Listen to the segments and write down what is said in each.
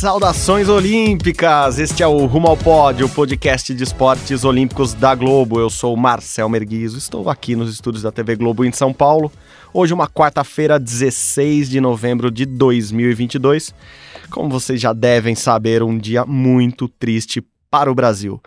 Saudações olímpicas! Este é o Rumo ao Pódio, o podcast de esportes olímpicos da Globo. Eu sou Marcel Merguizo, estou aqui nos estúdios da TV Globo em São Paulo. Hoje, uma quarta-feira, 16 de novembro de 2022. Como vocês já devem saber, um dia muito triste para o Brasil.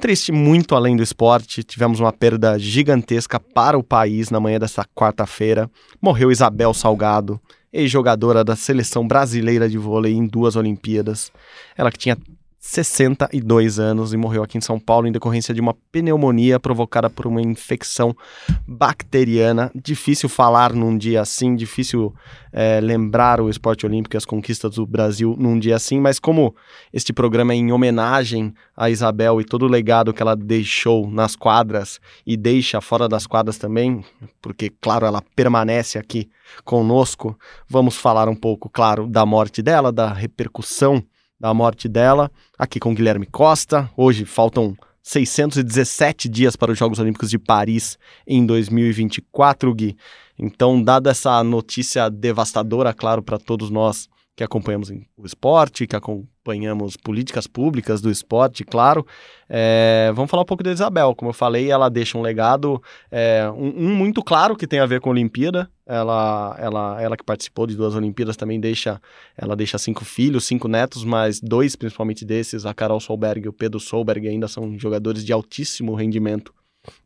Triste muito além do esporte, tivemos uma perda gigantesca para o país na manhã desta quarta-feira. Morreu Isabel Salgado, ex-jogadora da seleção brasileira de vôlei em duas Olimpíadas. Ela que tinha 62 anos e morreu aqui em São Paulo em decorrência de uma pneumonia provocada por uma infecção bacteriana. Difícil falar num dia assim, difícil é, lembrar o esporte olímpico e as conquistas do Brasil num dia assim, mas como este programa é em homenagem a Isabel e todo o legado que ela deixou nas quadras e deixa fora das quadras também, porque, claro, ela permanece aqui conosco, vamos falar um pouco, claro, da morte dela, da repercussão da morte dela, aqui com Guilherme Costa. Hoje faltam 617 dias para os Jogos Olímpicos de Paris em 2024, Gui. Então, dada essa notícia devastadora, claro, para todos nós que acompanhamos o esporte, que acompanhamos políticas públicas do esporte, claro. É, vamos falar um pouco da Isabel. Como eu falei, ela deixa um legado, é, um, um, muito claro que tem a ver com a Olimpíada. Ela, ela, ela que participou de duas Olimpíadas também deixa, ela deixa cinco filhos, cinco netos, mas dois principalmente desses, a Carol Solberg e o Pedro Solberg, ainda são jogadores de altíssimo rendimento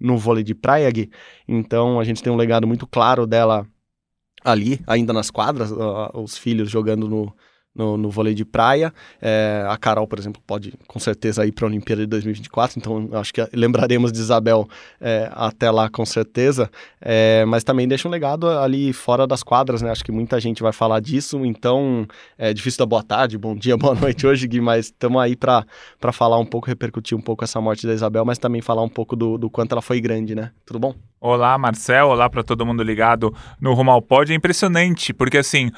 no vôlei de praia, Gui. Então a gente tem um legado muito claro dela ali, ainda nas quadras, os filhos jogando no, no, no vôlei de praia. É, a Carol, por exemplo, pode com certeza ir para a Olimpíada de 2024, então acho que lembraremos de Isabel é, até lá com certeza. É, mas também deixa um legado ali fora das quadras, né? Acho que muita gente vai falar disso, então é difícil da boa tarde, bom dia, boa noite hoje, Gui, mas estamos aí para falar um pouco, repercutir um pouco essa morte da Isabel, mas também falar um pouco do, do quanto ela foi grande, né? Tudo bom? Olá, Marcel. Olá para todo mundo ligado no Rumo ao Pod. É impressionante, porque assim,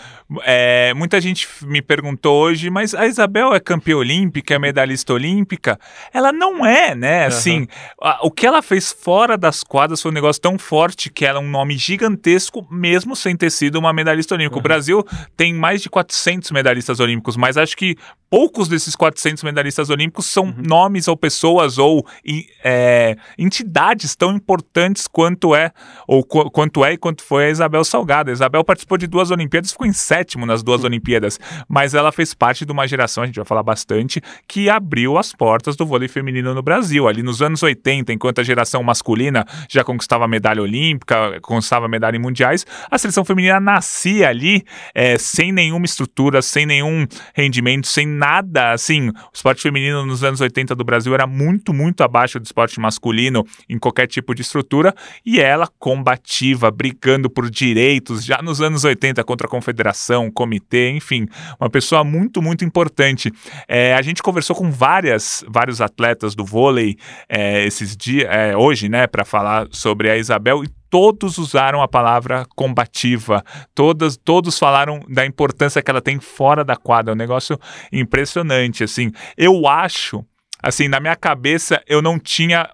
é, muita gente me perguntou hoje, mas a Isabel é campeã olímpica, é medalhista olímpica? Ela não é, né? Assim, uhum. a, o que ela fez fora das quadras foi um negócio tão forte que ela é um nome gigantesco, mesmo sem ter sido uma medalhista olímpica. Uhum. O Brasil tem mais de 400 medalhistas olímpicos, mas acho que poucos desses 400 medalhistas olímpicos são uhum. nomes ou pessoas ou é, entidades tão importantes quanto é ou qu quanto é e quanto foi a Isabel Salgado. A Isabel participou de duas Olimpíadas, ficou em sétimo nas duas Olimpíadas, mas ela fez parte de uma geração, a gente vai falar bastante, que abriu as portas do vôlei feminino no Brasil. Ali nos anos 80, enquanto a geração masculina já conquistava medalha olímpica, conquistava medalha em mundiais, a seleção feminina nascia ali é, sem nenhuma estrutura, sem nenhum rendimento, sem nada, assim, o esporte feminino nos anos 80 do Brasil era muito, muito abaixo do esporte masculino em qualquer tipo de estrutura, e ela combativa, brigando por direitos já nos anos 80 contra a confederação, comitê, enfim, uma pessoa muito, muito importante. É, a gente conversou com várias, vários atletas do vôlei é, esses dias, é, hoje, né, para falar sobre a Isabel e todos usaram a palavra combativa, todas, todos falaram da importância que ela tem fora da quadra, é um negócio impressionante, assim. Eu acho, assim, na minha cabeça eu não tinha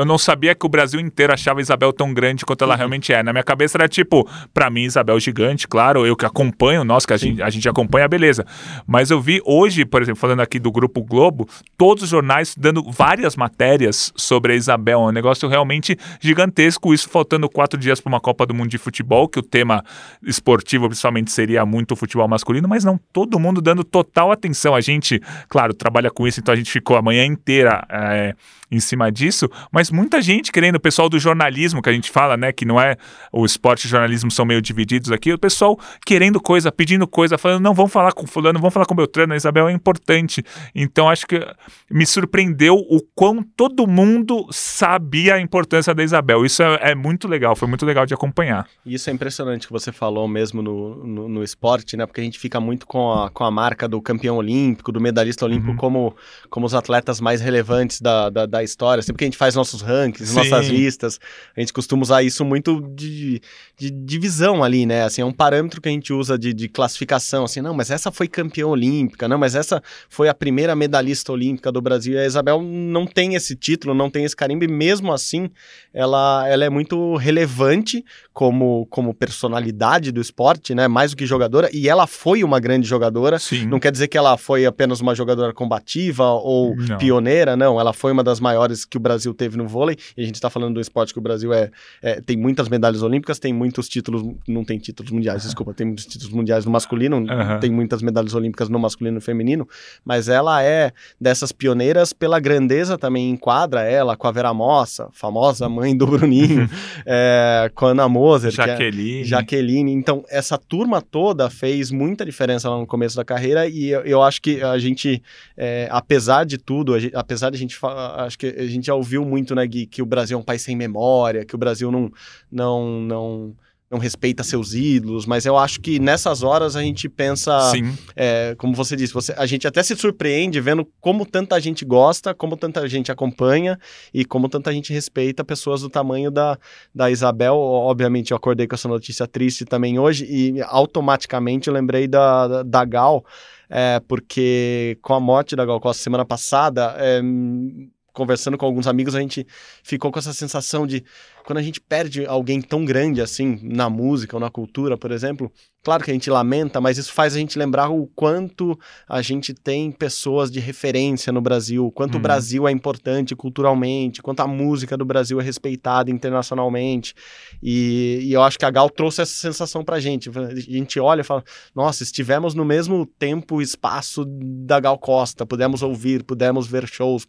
eu não sabia que o Brasil inteiro achava Isabel tão grande quanto ela uhum. realmente é. Na minha cabeça era tipo, para mim, Isabel gigante, claro, eu que acompanho, nós que a gente, a gente acompanha, beleza. Mas eu vi hoje, por exemplo, falando aqui do Grupo Globo, todos os jornais dando várias matérias sobre a Isabel. É um negócio realmente gigantesco. Isso faltando quatro dias para uma Copa do Mundo de Futebol, que o tema esportivo principalmente seria muito futebol masculino, mas não todo mundo dando total atenção. A gente, claro, trabalha com isso, então a gente ficou a manhã inteira. É, em cima disso, mas muita gente querendo, o pessoal do jornalismo que a gente fala, né, que não é o esporte e o jornalismo são meio divididos aqui, o pessoal querendo coisa, pedindo coisa, falando, não, vamos falar com fulano, vamos falar com Beltrano, a Isabel é importante. Então acho que me surpreendeu o quão todo mundo sabia a importância da Isabel. Isso é, é muito legal, foi muito legal de acompanhar. Isso é impressionante que você falou mesmo no, no, no, esporte, né? Porque a gente fica muito com a, com a marca do campeão olímpico, do medalhista olímpico, uhum. como, como os atletas mais relevantes da, da, da história. Sempre que a gente faz nossos nossos rankings, Sim. nossas listas. A gente costuma usar isso muito de, de divisão ali, né? Assim, é um parâmetro que a gente usa de, de classificação, assim, não, mas essa foi campeã olímpica, não, mas essa foi a primeira medalhista olímpica do Brasil. E a Isabel não tem esse título, não tem esse carimbo, e mesmo assim, ela, ela é muito relevante como, como personalidade do esporte, né? Mais do que jogadora, e ela foi uma grande jogadora. Sim. Não quer dizer que ela foi apenas uma jogadora combativa ou Não. pioneira, não. Ela foi uma das maiores que o Brasil teve no vôlei. E a gente está falando do esporte que o Brasil é, é- tem muitas medalhas olímpicas, tem muitos títulos, não tem títulos mundiais, desculpa, tem muitos títulos mundiais no masculino, Aham. tem muitas medalhas olímpicas no masculino e no feminino, mas ela é dessas pioneiras pela grandeza também enquadra ela com a Vera Mossa, famosa mãe do Bruninho, é, com a Ana Moser, é- Jaqueline. Jaqueline. Então, essa turma toda fez muita diferença lá no começo da carreira e eu, eu acho que a gente, é, apesar de tudo, gente- apesar de a gente, acho que a gente já ouviu muito, né, Gui, que o Brasil é um país sem memória, que o Brasil não, não, não, não respeita seus ídolos, mas eu acho que nessas horas a gente pensa, é, como você disse, você, a gente até se surpreende vendo como tanta gente gosta, como tanta gente acompanha e como tanta gente respeita pessoas do tamanho da, da Isabel. Obviamente, eu acordei com essa notícia triste também hoje e automaticamente eu lembrei da, da, da Gal, é, porque com a morte da Gal Costa semana passada, é, conversando com alguns amigos, a gente ficou com essa sensação de quando a gente perde alguém tão grande assim na música ou na cultura, por exemplo, claro que a gente lamenta, mas isso faz a gente lembrar o quanto a gente tem pessoas de referência no Brasil, o quanto o Uhum. Brasil é importante culturalmente, quanto a música do Brasil é respeitada internacionalmente. E, e eu acho que a Gal trouxe essa sensação pra gente. A gente olha e fala: nossa, estivemos no mesmo tempo e espaço da Gal Costa, pudemos ouvir, pudemos ver shows.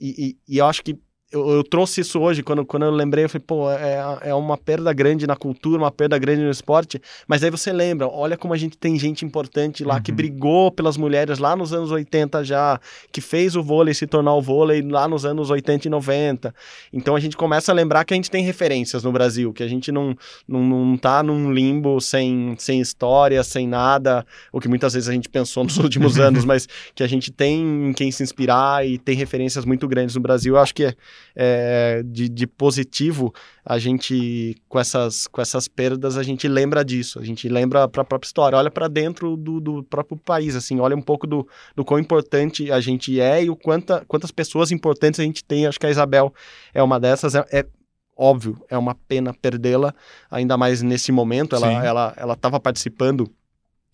E, e- e eu acho que eu, eu trouxe isso hoje, quando, quando eu lembrei, eu falei, pô, é, é uma perda grande na cultura, uma perda grande no esporte, mas aí você lembra, olha como a gente tem gente importante lá que Uhum. brigou pelas mulheres lá nos anos 80 já, que fez o vôlei se tornar o vôlei lá nos anos 80 e 90. Então a gente começa a lembrar que a gente tem referências no Brasil, que a gente não, não, não tá num limbo sem, sem história, sem nada, o que muitas vezes a gente pensou nos últimos anos, mas que a gente tem em quem se inspirar e tem referências muito grandes no Brasil. Eu acho que é, é, de, de positivo, a gente, com essas, com essas perdas, a gente lembra disso, a gente lembra para a própria história, olha para dentro do, do próprio país, assim, olha um pouco do, do quão importante a gente é e o quanta, quantas pessoas importantes a gente tem. Acho que a Isabel é uma dessas, é, é óbvio, é uma pena perdê-la, ainda mais nesse momento, ela Sim. ela ela estava participando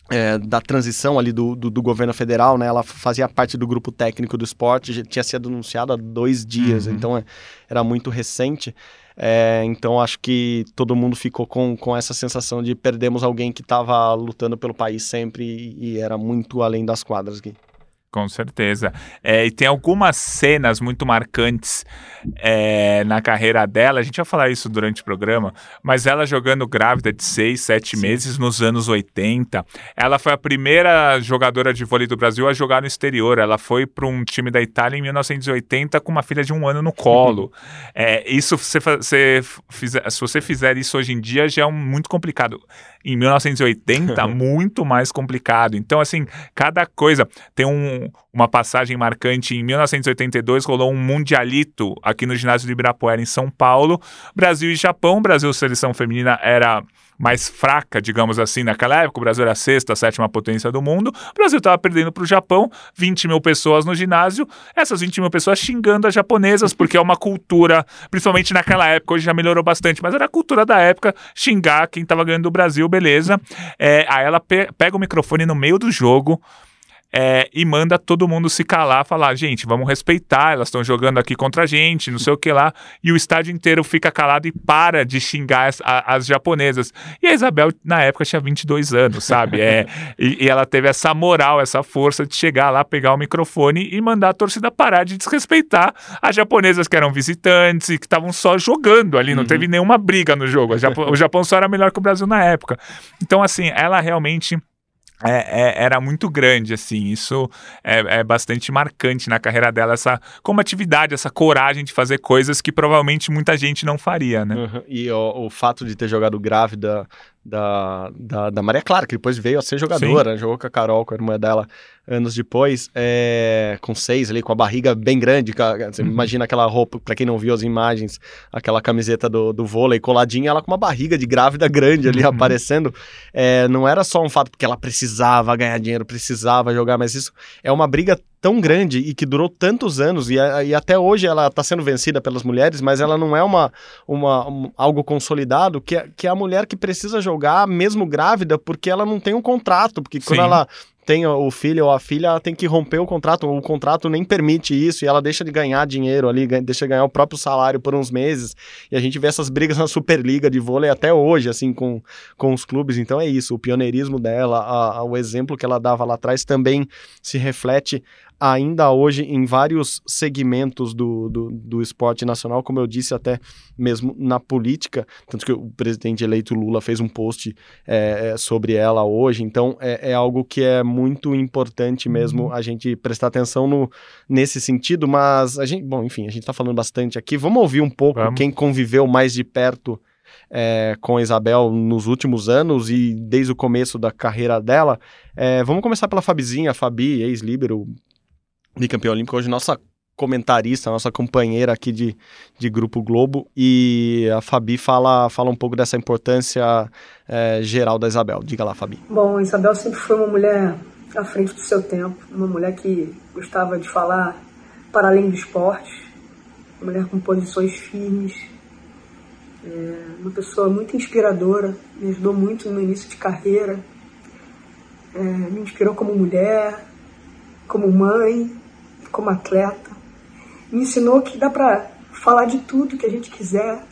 é, da transição ali do, do, do governo federal, né? Ela fazia parte do grupo técnico do esporte, já tinha sido anunciado há dois dias, Uhum. então é, era muito recente. É, então acho que todo mundo ficou com, com essa sensação de perdemos alguém que estava lutando pelo país sempre e, e era muito além das quadras aqui. Com certeza. É, e tem algumas cenas muito marcantes é, na carreira dela. A gente vai falar isso durante o programa, mas ela jogando grávida de 6, 7 Sim. meses nos anos 80. Ela foi a primeira jogadora de vôlei do Brasil a jogar no exterior. Ela foi para um time da Itália em 1980 com uma filha de um ano no colo. É, isso, se você fizer, se você fizer isso hoje em dia, já é um- muito complicado. Em 1980, muito mais complicado. Então, assim, cada coisa. Tem um, uma passagem marcante. Em 1982, rolou um mundialito aqui no ginásio do Ibirapuera, em São Paulo. Brasil e Japão. Brasil, seleção feminina, era mais fraca, digamos assim, naquela época. O Brasil era a sexta, a sétima potência do mundo. O Brasil estava perdendo para o Japão, 20 mil pessoas no ginásio. Essas 20 mil pessoas xingando as japonesas, porque é uma cultura, principalmente naquela época, hoje já melhorou bastante, mas era a cultura da época xingar quem estava ganhando do Brasil, beleza. É, aí ela pe- pega o microfone no meio do jogo. É, e manda todo mundo se calar, falar, gente, vamos respeitar, elas estão jogando aqui contra a gente, não sei o que lá, e o estádio inteiro fica calado e para de xingar as, as japonesas. E a Isabel, na época, tinha 22 anos, sabe? É, e, e ela teve essa moral, essa força de chegar lá, pegar o microfone e mandar a torcida parar de desrespeitar as japonesas que eram visitantes e que estavam só jogando ali, não Uhum. teve nenhuma briga no jogo. A Japo- o Japão só era melhor que o Brasil na época. Então, assim, ela realmente é- é- era muito grande, assim, isso é, é bastante marcante na carreira dela, essa combatividade, essa coragem de fazer coisas que provavelmente muita gente não faria, né? Uhum. E o, o fato de ter jogado grávida da, da, da, Maria Clara, que depois veio a ser jogadora, Sim. jogou com a Carol, com a irmã dela, anos depois, é, com seis ali, com a barriga bem grande. Você uhum. imagina aquela roupa, para quem não viu as imagens, aquela camiseta do, do vôlei coladinha, ela com uma barriga de grávida grande ali uhum. aparecendo. É, não era só um fato porque ela precisava ganhar dinheiro, precisava jogar, mas isso é uma briga tão grande e que durou tantos anos e, e até hoje ela está sendo vencida pelas mulheres, mas ela não é uma, uma um, algo consolidado que, é, que é a mulher que precisa jogar mesmo grávida porque ela não tem um contrato, porque quando Sim. ela tem o filho ou a filha, ela tem que romper o contrato, o contrato nem permite isso, e ela deixa de ganhar dinheiro ali, deixa de ganhar o próprio salário por uns meses, e a gente vê essas brigas na Superliga de vôlei até hoje, assim, com, com os clubes, então é isso, o pioneirismo dela, a, a, o exemplo que ela dava lá atrás também se reflete ainda hoje em vários segmentos do, do, do, esporte nacional, como eu disse, até mesmo na política. Tanto que o presidente eleito Lula fez um post é, é sobre ela hoje. Então, é, é, algo que é muito importante mesmo uhum. a gente prestar atenção no, nesse sentido. Mas a gente, bom, enfim, a gente está falando bastante aqui. Vamos ouvir um pouco Vamos. quem conviveu mais de perto. É, com a Isabel nos últimos anos e desde o começo da carreira dela. É, vamos começar pela Fabizinha, Fabi, ex-líbero, bicampeã olímpica, hoje nossa comentarista, nossa companheira aqui de, de Grupo Globo, e a Fabi fala, fala um pouco dessa importância é, geral da Isabel. Diga lá, Fabi. Bom, Isabel sempre foi uma mulher à frente do seu tempo, uma mulher que gostava de falar para além do esporte, uma mulher com posições firmes, é, uma pessoa muito inspiradora, me ajudou muito no início de carreira, é, me inspirou como mulher, como mãe, como atleta. Me ensinou que dá para falar de tudo que a gente quiser.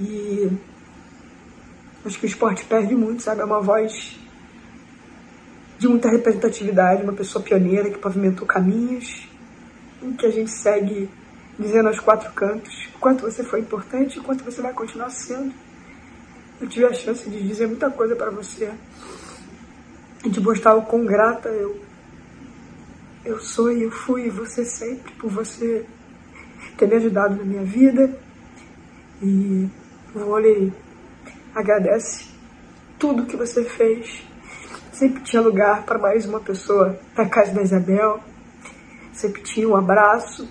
E acho que o esporte perde muito, sabe? É uma voz de muita representatividade, uma pessoa pioneira que pavimentou caminhos em que a gente segue dizendo aos quatro cantos quanto você foi importante e quanto você vai continuar sendo. Eu tive a chance de dizer muita coisa para você e de mostrar o quão grata eu eu sou e eu fui você sempre por você ter me ajudado na minha vida. E o vôlei agradece tudo que você fez. Sempre tinha lugar para mais uma pessoa na casa da Isabel. Sempre tinha um abraço.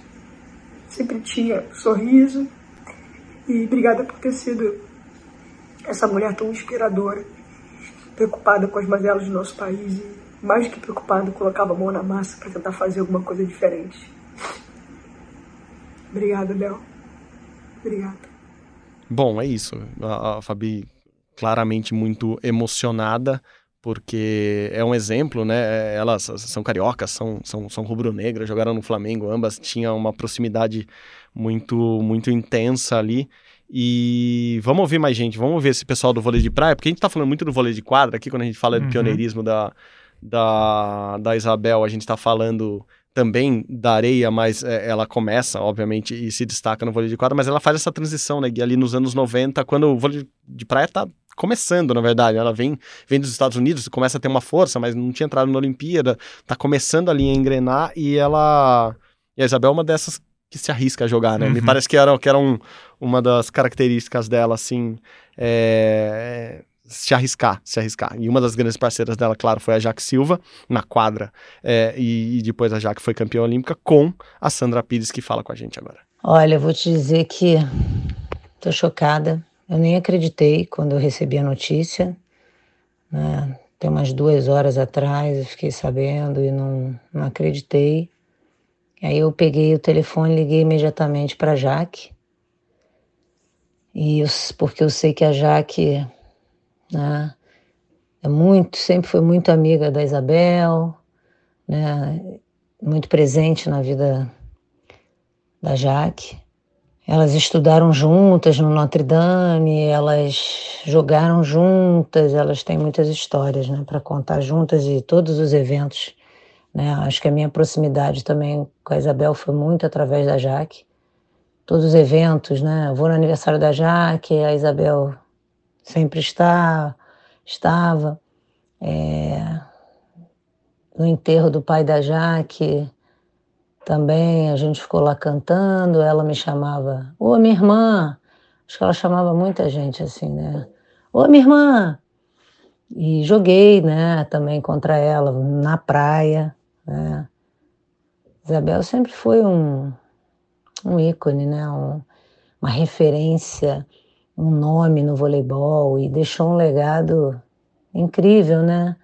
Sempre tinha um sorriso. E obrigada por ter sido essa mulher tão inspiradora, preocupada com as mazelas do nosso país. Mais do que preocupado, colocava a mão na massa para tentar fazer alguma coisa diferente. Obrigada, Léo. Obrigada. Bom, é isso. A, a Fabi claramente muito emocionada porque é um exemplo, né? Elas são cariocas, são, são, são rubro-negras, jogaram no Flamengo, ambas tinham uma proximidade muito, muito intensa ali. E vamos ouvir mais gente, vamos ver esse pessoal do vôlei de praia, porque a gente tá falando muito do vôlei de quadra aqui, quando a gente fala uhum. do pioneirismo da, da, da Isabel, a gente está falando também da areia, mas é, ela começa, obviamente, e se destaca no vôlei de quadra, mas ela faz essa transição, né, ali nos anos 90, quando o vôlei de praia está começando, na verdade, ela vem, vem dos Estados Unidos, começa a ter uma força, mas não tinha entrado na Olimpíada, está começando ali a engrenar, e ela, e a Isabel é uma dessas que se arrisca a jogar, né, uhum. me parece que era, que era um, uma das características dela, assim, é se arriscar, se arriscar. E uma das grandes parceiras dela, claro, foi a Jaque Silva, na quadra, é, e, e, depois a Jaque foi campeã olímpica, com a Sandra Pires, que fala com a gente agora. Olha, eu vou te dizer que tô chocada. Eu nem acreditei quando eu recebi a notícia. Né? Tem umas duas horas atrás eu fiquei sabendo e não, não acreditei. Aí eu peguei o telefone liguei imediatamente para Jaque. E eu, porque eu sei que a Jaque né? É muito, sempre foi muito amiga da Isabel, né? Muito presente na vida da Jaque. Elas estudaram juntas no Notre Dame, elas jogaram juntas, elas têm muitas histórias, né, para contar juntas e todos os eventos, né? Acho que a minha proximidade também com a Isabel foi muito através da Jaque. Todos os eventos, né? Eu vou no aniversário da Jaque, a Isabel sempre está, estava. É, no enterro do pai da Jaque, também a gente ficou lá cantando, ela me chamava, ô minha irmã, acho que ela chamava muita gente assim, né? Ô, minha irmã! E joguei, né, também contra ela na praia, né. Isabel sempre foi um, um ícone, né, um, uma referência, um nome no voleibol e deixou um legado incrível, né,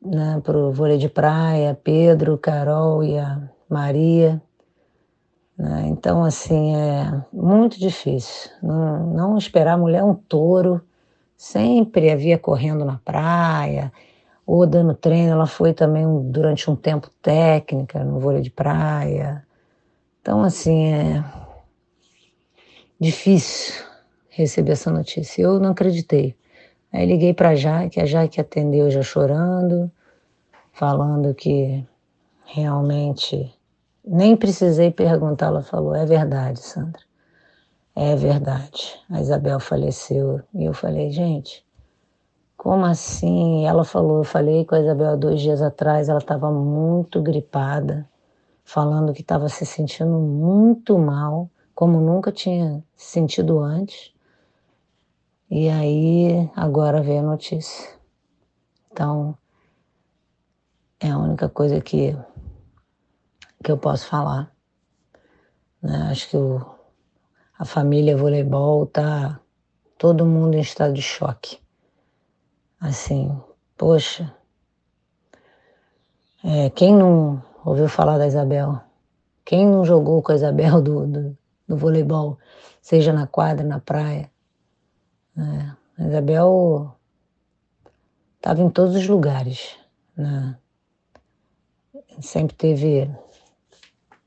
né para o vôlei de praia, Pedro, Carol e a Maria. Né? Então, assim, é muito difícil. Não, não esperar a mulher um touro, sempre havia correndo na praia, ou dando treino. Ela foi também durante um tempo técnica no vôlei de praia. Então, assim, é difícil receber essa notícia. Eu não acreditei. Aí liguei para a Jaque, a Jaque atendeu já chorando, falando que realmente nem precisei perguntar, ela falou: é verdade, Sandra. É verdade. A Isabel faleceu. E eu falei: gente, como assim? Ela falou: eu falei com a Isabel dois dias atrás, ela estava muito gripada, falando que estava se sentindo muito mal, como nunca tinha sentido antes. E aí, agora veio a notícia. Então, é a única coisa que que eu posso falar. Né? Acho que o, a família voleibol tá todo mundo em estado de choque. Assim, poxa, é, quem não ouviu falar da Isabel? Quem não jogou com a Isabel do, do, do voleibol, seja na quadra, na praia? É, a Isabel estava em todos os lugares. Né? Sempre teve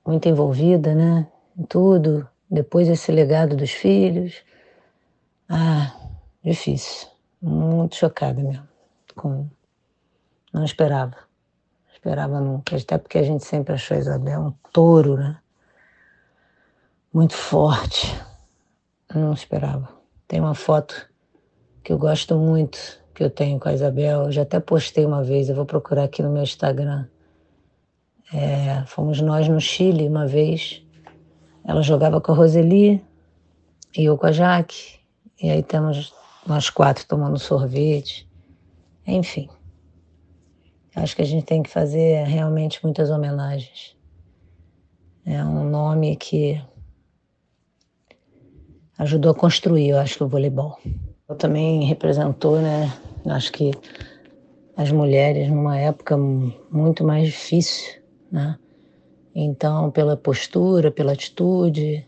muito envolvida, né? Em tudo. Depois esse legado dos filhos. Ah, difícil. Muito chocada mesmo. Com... Não esperava. Não esperava nunca. Até porque a gente sempre achou a Isabel um touro, né? Muito forte. Não esperava. Tem uma foto que eu gosto muito, que eu tenho com a Isabel. Eu já até postei uma vez, eu vou procurar aqui no meu Instagram é, fomos nós no Chile uma vez. Ela jogava com a Roseli e eu com a Jaque. E aí temos nós quatro tomando sorvete. Enfim. Acho que a gente tem que fazer realmente muitas homenagens. É um nome que ajudou a construir, eu acho, o voleibol. Eu também representou, né? Acho que as mulheres numa época muito mais difícil né? Então, pela postura, pela atitude,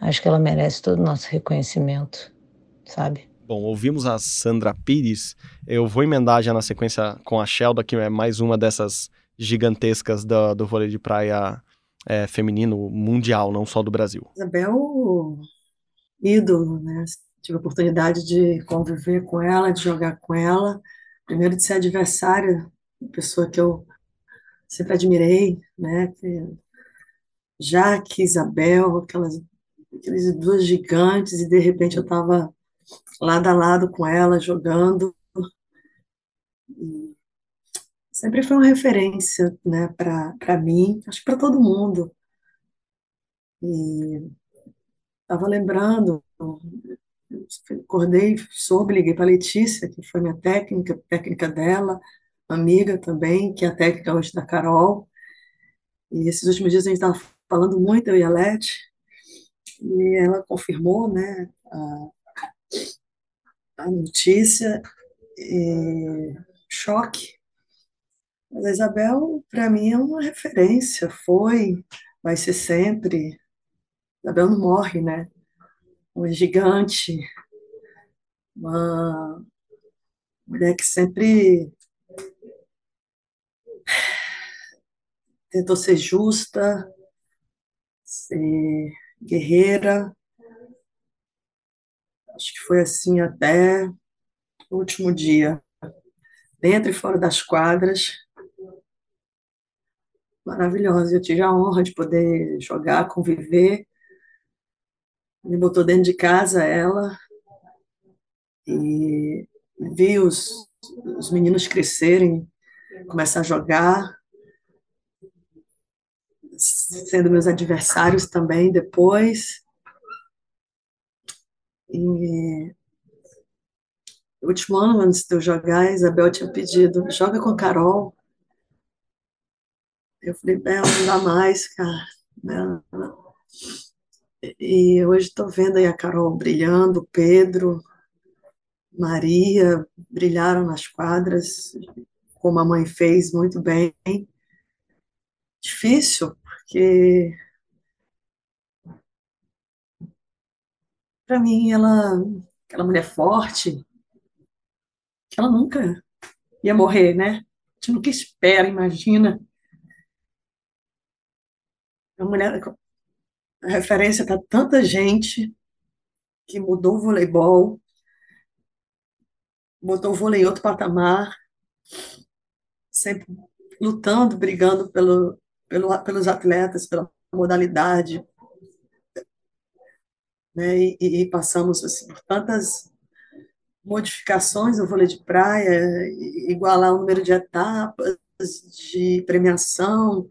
acho que ela merece todo o nosso reconhecimento, sabe? Bom, ouvimos a Sandra Pires. Eu vou emendar já na sequência com a Shelda, que é mais uma dessas gigantescas do, do vôlei de praia é, feminino mundial, não só do Brasil. Isabel, ídolo, né? Tive a oportunidade de conviver com ela, de jogar com ela. Primeiro de ser adversária, pessoa que eu sempre admirei, né? Jaque, Isabel, aquelas, aquelas duas gigantes, e de repente eu estava lado a lado com ela, jogando. E sempre foi uma referência, né, para mim, acho que para todo mundo. E estava lembrando, acordei, soube, liguei para Letícia, que foi minha técnica, técnica dela, amiga também, que é a técnica hoje da Carol. E esses últimos dias a gente estava falando muito, eu e a Leti, e ela confirmou né, a, a notícia, e choque. Mas a Isabel, para mim, é uma referência, foi, vai ser sempre. A Isabel não morre, né? Uma gigante, uma mulher que sempre tentou ser justa, ser guerreira. Acho que foi assim até o último dia, dentro e fora das quadras. Maravilhosa. Eu tive a honra de poder jogar, conviver. Me botou dentro de casa ela e vi os, os meninos crescerem, começar a jogar sendo meus adversários também depois. E último ano, antes de eu jogar, a Isabel tinha pedido, joga com a Carol. Eu falei, Bel, não dá mais, cara. Bel, e hoje estou vendo aí a Carol brilhando, Pedro, Maria, brilharam nas quadras, como a mãe fez muito bem. Difícil, porque para mim ela, aquela mulher forte, que ela nunca ia morrer, né? A gente nunca espera, imagina. A mulher, referência para tanta gente que mudou o voleibol, botou o vôlei em outro patamar, sempre lutando, brigando pelo, pelo, pelos atletas, pela modalidade. Né? E, e passamos assim, por tantas modificações no vôlei de praia, igualar o número de etapas, de premiação,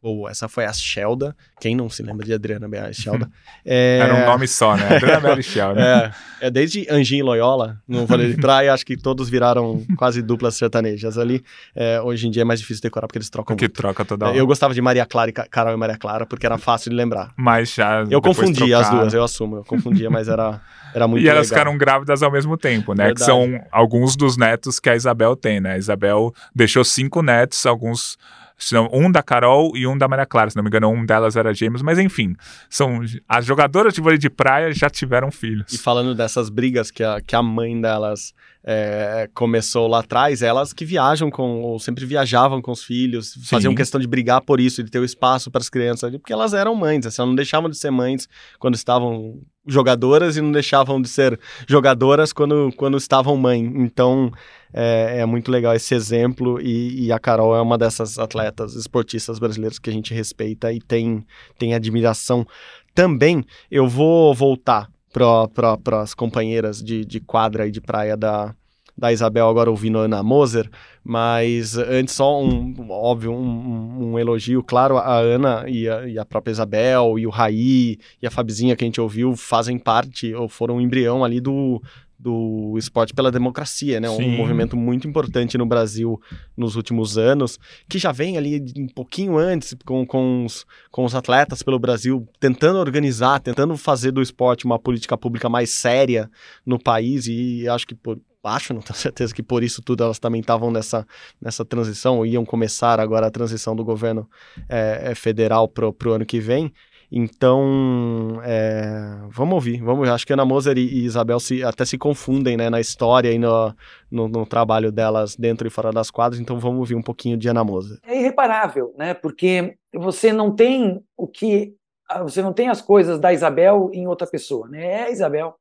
ou essa foi a Shelda. Quem não se lembra de Adriana Bear Shelda? É... Era um nome só, né? Adriana Bear Shelda. É, é desde Anjinho e Loyola, no vôlei de praia, acho que todos viraram quase duplas sertanejas ali. É, hoje em dia é mais difícil decorar porque eles trocam porque muito. troca toda É, hora. Eu gostava de Maria Clara e Ca- Carol e Maria Clara porque era fácil de lembrar. Mas já Eu confundia as trocaram. duas, eu assumo. Eu confundia, mas era, era muito E elas legal. ficaram grávidas ao mesmo tempo, né? Que Verdade. são alguns dos netos que a Isabel tem, né? A Isabel deixou cinco netos, alguns. Se não, Um da Carol e um da Maria Clara, se não me engano, um delas era gêmeos, mas enfim, são as jogadoras de vôlei de praia já tiveram filhos. E falando dessas brigas que a, que a mãe delas é, começou lá atrás, elas que viajam com, ou sempre viajavam com os filhos, faziam questão de brigar por isso, de ter o espaço para as crianças ali, porque elas eram mães, assim, elas não deixavam de ser mães quando estavam jogadoras e não deixavam de ser jogadoras quando, quando estavam mãe. Então é, é muito legal esse exemplo e, e a Carol é uma dessas atletas esportistas brasileiras que a gente respeita e tem, tem admiração. Também eu vou voltar para as companheiras de, de quadra e de praia da, da Isabel, agora ouvindo a Ana Moser, mas antes só um, óbvio, um, um elogio, claro, a Ana e a, e a própria Isabel, e o Raí, e a Fabizinha que a gente ouviu, fazem parte, ou foram um embrião ali do, do esporte pela democracia, né? Um Sim. movimento muito importante no Brasil nos últimos anos, que já vem ali um pouquinho antes com, com, os, com os atletas pelo Brasil, tentando organizar, tentando fazer do esporte uma política pública mais séria no país, e acho que por, acho, não tenho certeza que por isso tudo elas também estavam nessa, nessa transição, ou iam começar agora a transição do governo é, federal para o ano que vem. Então, é, vamos ouvir, vamos Acho que Ana Moser e, e Isabel se, até se confundem né, na história e no, no, no trabalho delas dentro e fora das quadras, então vamos ouvir um pouquinho de Ana Moser. É irreparável, né? Porque você não tem o que. Você não tem as coisas da Isabel em outra pessoa, né? É a Isabel.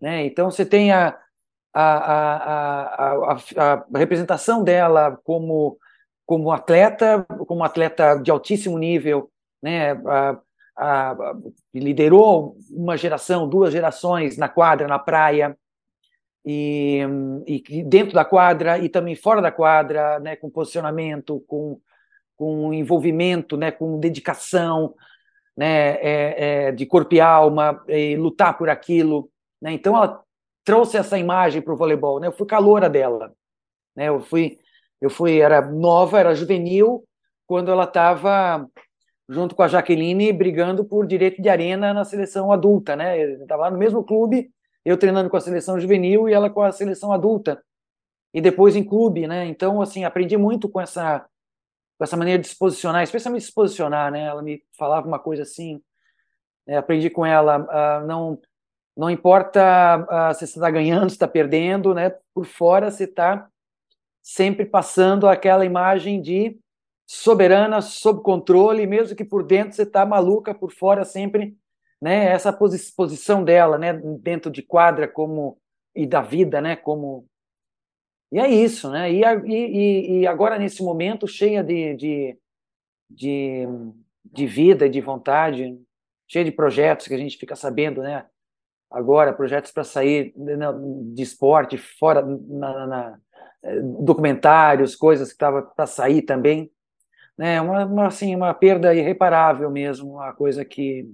Né? Então você tem a, a, a, a, representação dela como, como atleta, como atleta de altíssimo nível, né? A, a, a, liderou uma geração, duas gerações na quadra, na praia, e, e, dentro da quadra e também fora da quadra, né? Com posicionamento, com, com envolvimento, né? Com dedicação, né? É, é, de corpo e alma, e lutar por aquilo, né? Então ela trouxe essa imagem para o voleibol, né? Eu fui caloura dela, né? Eu fui, eu fui, era nova, era juvenil quando ela estava junto com a Jaqueline brigando por direito de arena na seleção adulta, né? Estava lá no mesmo clube, eu treinando com a seleção juvenil e ela com a seleção adulta e depois em clube, né? Então assim aprendi muito com essa com essa maneira de se posicionar, especialmente se posicionar, né? Ela me falava uma coisa assim, né? aprendi com ela, uh, não não importa uh, se você está ganhando, se está perdendo, né? Por fora você está sempre passando aquela imagem de soberana, sob controle, mesmo que por dentro você está maluca, por fora sempre, né? Essa posi posição dela, né? Dentro de quadra como e da vida, né? Como e é isso, né? E, e, e agora nesse momento cheia de, de, de, de vida, de vontade, cheia de projetos que a gente fica sabendo, né? agora projetos para sair de esporte fora na, na, documentários coisas que estavam para sair também né uma, uma, assim uma perda irreparável mesmo uma coisa que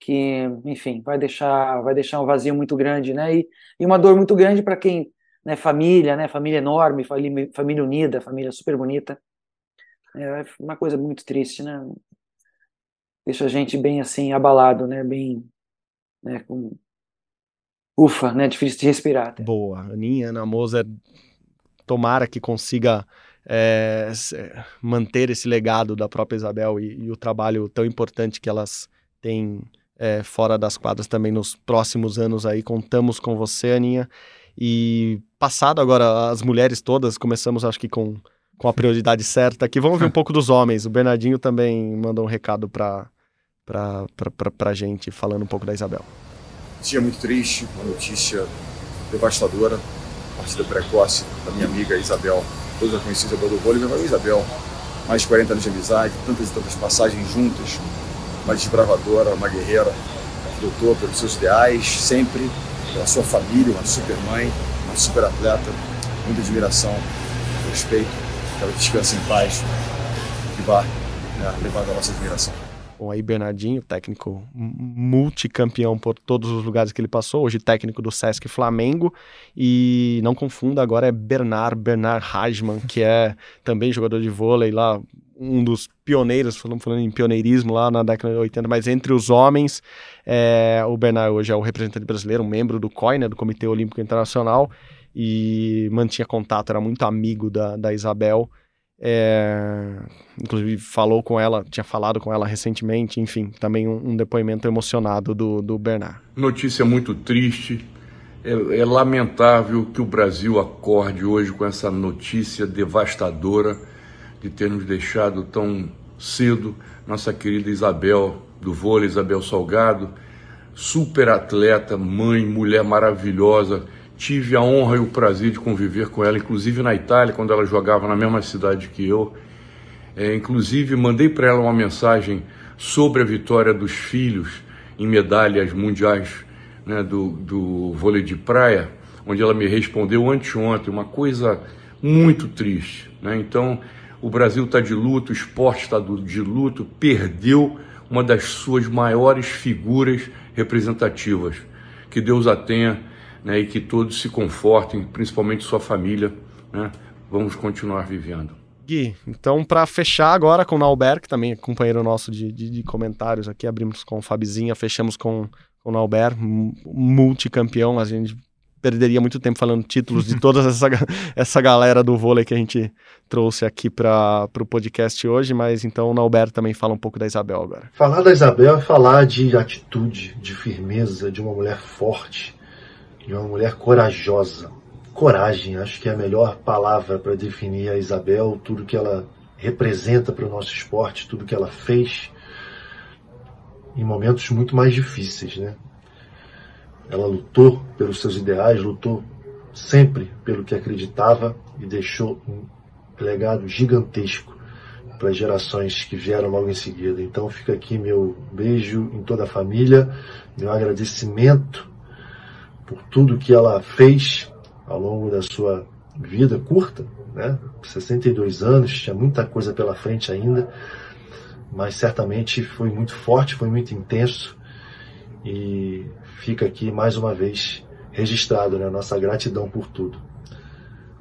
que, enfim, vai deixar, vai deixar um vazio muito grande, né? E, e uma dor muito grande para quem, né, família, né, família enorme, família, família unida, família super bonita. É uma coisa muito triste, né? Deixa a gente bem assim abalado, né? Bem, né, com ufa, né? Difícil de respirar. Até. Boa, Aninha, Ana Moser, tomara que consiga é, manter esse legado da própria Isabel e, e, o trabalho tão importante que elas têm é, fora das quadras também nos próximos anos aí. Contamos com você, Aninha. E passado agora as mulheres todas, começamos acho que com, com a prioridade certa aqui. Vamos ver um pouco dos homens. O Bernardinho também mandou um recado para pra, pra, pra, pra gente, falando um pouco da Isabel. Dia muito triste, uma notícia devastadora. Partida precoce da minha amiga Isabel. Todos a conheci Isabel do vôlei, minha Isabel. Mais de 40 anos de amizade, tantas e tantas passagens juntas uma desbravadora, uma guerreira, lutou pelos seus ideais, sempre pela sua família, uma super mãe, uma super atleta, muita admiração, respeito, que ela descanse em paz, que vá né, levar a nossa admiração. Bom, aí Bernardinho, técnico multicampeão por todos os lugares que ele passou, hoje técnico do Sesc Flamengo, e não confunda, agora é Bernard, Bernard Hajman, que é também jogador de vôlei lá, um dos pioneiros, falando, falando em pioneirismo lá na década de 80, mas entre os homens, é, o Bernard hoje é o representante brasileiro, um membro do COI, né, do Comitê Olímpico Internacional, e mantinha contato, era muito amigo da, da Isabel, é, inclusive falou com ela, tinha falado com ela recentemente, enfim, também um, um depoimento emocionado do, do Bernard. Notícia muito triste, é, é, lamentável que o Brasil acorde hoje com essa notícia devastadora de ter nos deixado tão cedo nossa querida Isabel do vôlei, Isabel Salgado, super atleta, mãe, mulher maravilhosa, Tive a honra e o prazer de conviver com ela, inclusive na Itália, quando ela jogava na mesma cidade que eu. É, inclusive, mandei para ela uma mensagem sobre a vitória dos filhos em medalhas mundiais né, do, do vôlei de praia, onde ela me respondeu anteontem, uma coisa muito triste. Né? Então, o Brasil está de luto, o esporte está de luto, perdeu uma das suas maiores figuras representativas. Que Deus a tenha né, e que todos se confortem, principalmente sua família. Né? Vamos continuar vivendo. Gui, então para fechar agora com o Nauber, que também é companheiro nosso de, de, de, comentários aqui, abrimos com o Fabizinha, fechamos com, com o Nauber, multicampeão, a gente perderia muito tempo falando títulos de toda essa, essa galera do vôlei que a gente trouxe aqui para o podcast hoje, mas então o Nauber também fala um pouco da Isabel agora. Falar da Isabel é falar de atitude, de firmeza, de uma mulher forte, de uma mulher corajosa. Coragem, acho que é a melhor palavra para definir a Isabel, tudo que ela representa para o nosso esporte, tudo que ela fez em momentos muito mais difíceis, né? Ela lutou pelos seus ideais, lutou sempre pelo que acreditava e deixou um legado gigantesco para as gerações que vieram logo em seguida. Então fica aqui meu beijo em toda a família, meu agradecimento por tudo que ela fez ao longo da sua vida curta, né? 62 anos, tinha muita coisa pela frente ainda, mas certamente foi muito forte, foi muito intenso e fica aqui mais uma vez registrado né, nossa gratidão por tudo.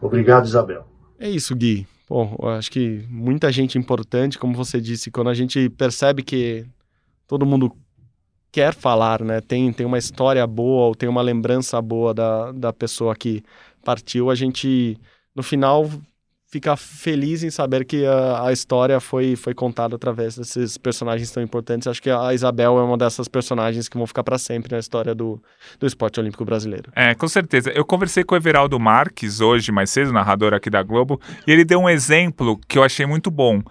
Obrigado, Isabel. É isso, Gui. Bom, acho que muita gente importante, como você disse, quando a gente percebe que todo mundo quer falar, né? Tem, tem uma história boa ou tem uma lembrança boa da, da pessoa que partiu, a gente, no final, fica feliz em saber que a, a história foi, foi contada através desses personagens tão importantes. Acho que a Isabel é uma dessas personagens que vão ficar para sempre na história do, do esporte olímpico brasileiro. É, com certeza. Eu conversei com o Everaldo Marques hoje, mais cedo, narrador aqui da Globo, e ele deu um exemplo que eu achei muito bom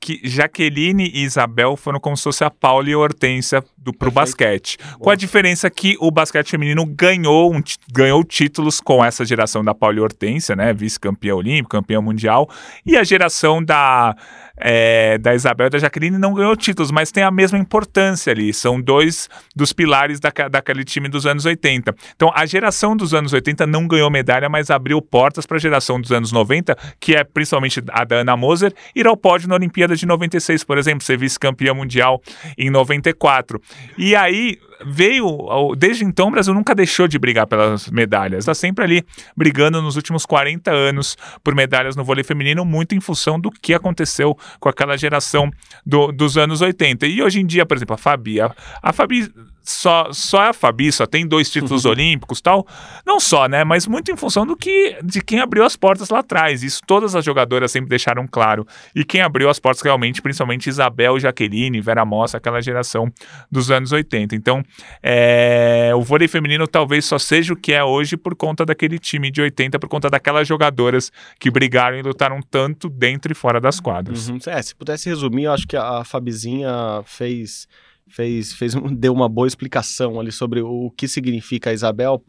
que Jaqueline e Isabel foram como se fosse a Paula e a Hortência do, pro Perfeito. basquete. Boa. Com a diferença que o basquete feminino ganhou, um, ganhou títulos com essa geração da Paula e Hortência, né? Vice-campeã olímpica, campeã mundial. E a geração da é, da Isabel e da Jaqueline não ganhou títulos, mas tem a mesma importância ali. São dois dos pilares da, daquele time dos anos 80. Então, a geração dos anos 80 não ganhou medalha, mas abriu portas para a geração dos anos 90, que é principalmente a da Ana Moser, ir ao pódio na Olimpíada de 96, por exemplo, ser vice-campeã mundial em 94. E aí veio, desde então, o Brasil nunca deixou de brigar pelas medalhas. Está sempre ali brigando nos últimos 40 anos por medalhas no vôlei feminino, muito em função do que aconteceu com aquela geração do, dos anos 80. E hoje em dia, por exemplo, a Fabi, a, a Fabi só, só a Fabi só tem dois títulos uhum. olímpicos tal. Não só, né? Mas muito em função do que de quem abriu as portas lá atrás. Isso todas as jogadoras sempre deixaram claro. E quem abriu as portas realmente, principalmente Isabel, Jaqueline, Vera Mossa, aquela geração dos anos 80. Então, é, o vôlei feminino talvez só seja o que é hoje por conta daquele time de 80, por conta daquelas jogadoras que brigaram e lutaram tanto dentro e fora das quadras. Uhum. É, se pudesse resumir, eu acho que a Fabizinha fez fez, fez deu uma boa explicação ali sobre o que significa a Isabel.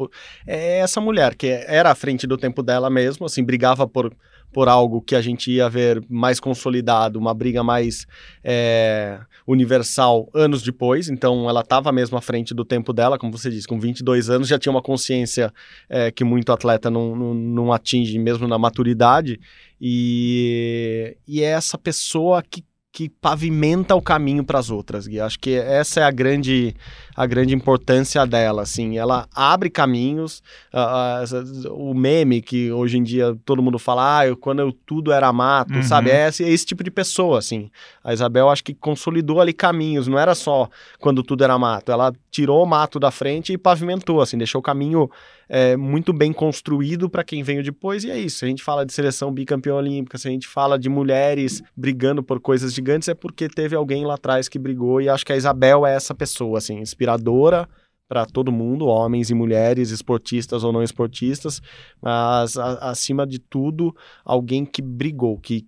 É essa mulher que era à frente do tempo dela mesmo, assim, brigava por, por algo que a gente ia ver mais consolidado, uma briga mais é, universal anos depois. Então, ela estava mesmo à frente do tempo dela, como você disse, com 22 anos, já tinha uma consciência é, que muito atleta não, não, não atinge, mesmo na maturidade. E, e é essa pessoa que que pavimenta o caminho para as outras, Gui. Acho que essa é a grande, a grande importância dela, assim. Ela abre caminhos. Uh, uh, o meme que hoje em dia todo mundo fala, ah, eu, quando eu tudo era mato, uhum. sabe? É esse, é esse, tipo de pessoa, assim. A Isabel acho que consolidou ali caminhos. Não era só quando tudo era mato. Ela tirou o mato da frente e pavimentou, assim, deixou o caminho é, muito bem construído para quem veio depois, e é isso. Se a gente fala de seleção bicampeã olímpica, se a gente fala de mulheres brigando por coisas gigantes, é porque teve alguém lá atrás que brigou, e acho que a Isabel é essa pessoa, assim, inspiradora para todo mundo, homens e mulheres, esportistas ou não esportistas, mas a, acima de tudo, alguém que brigou, que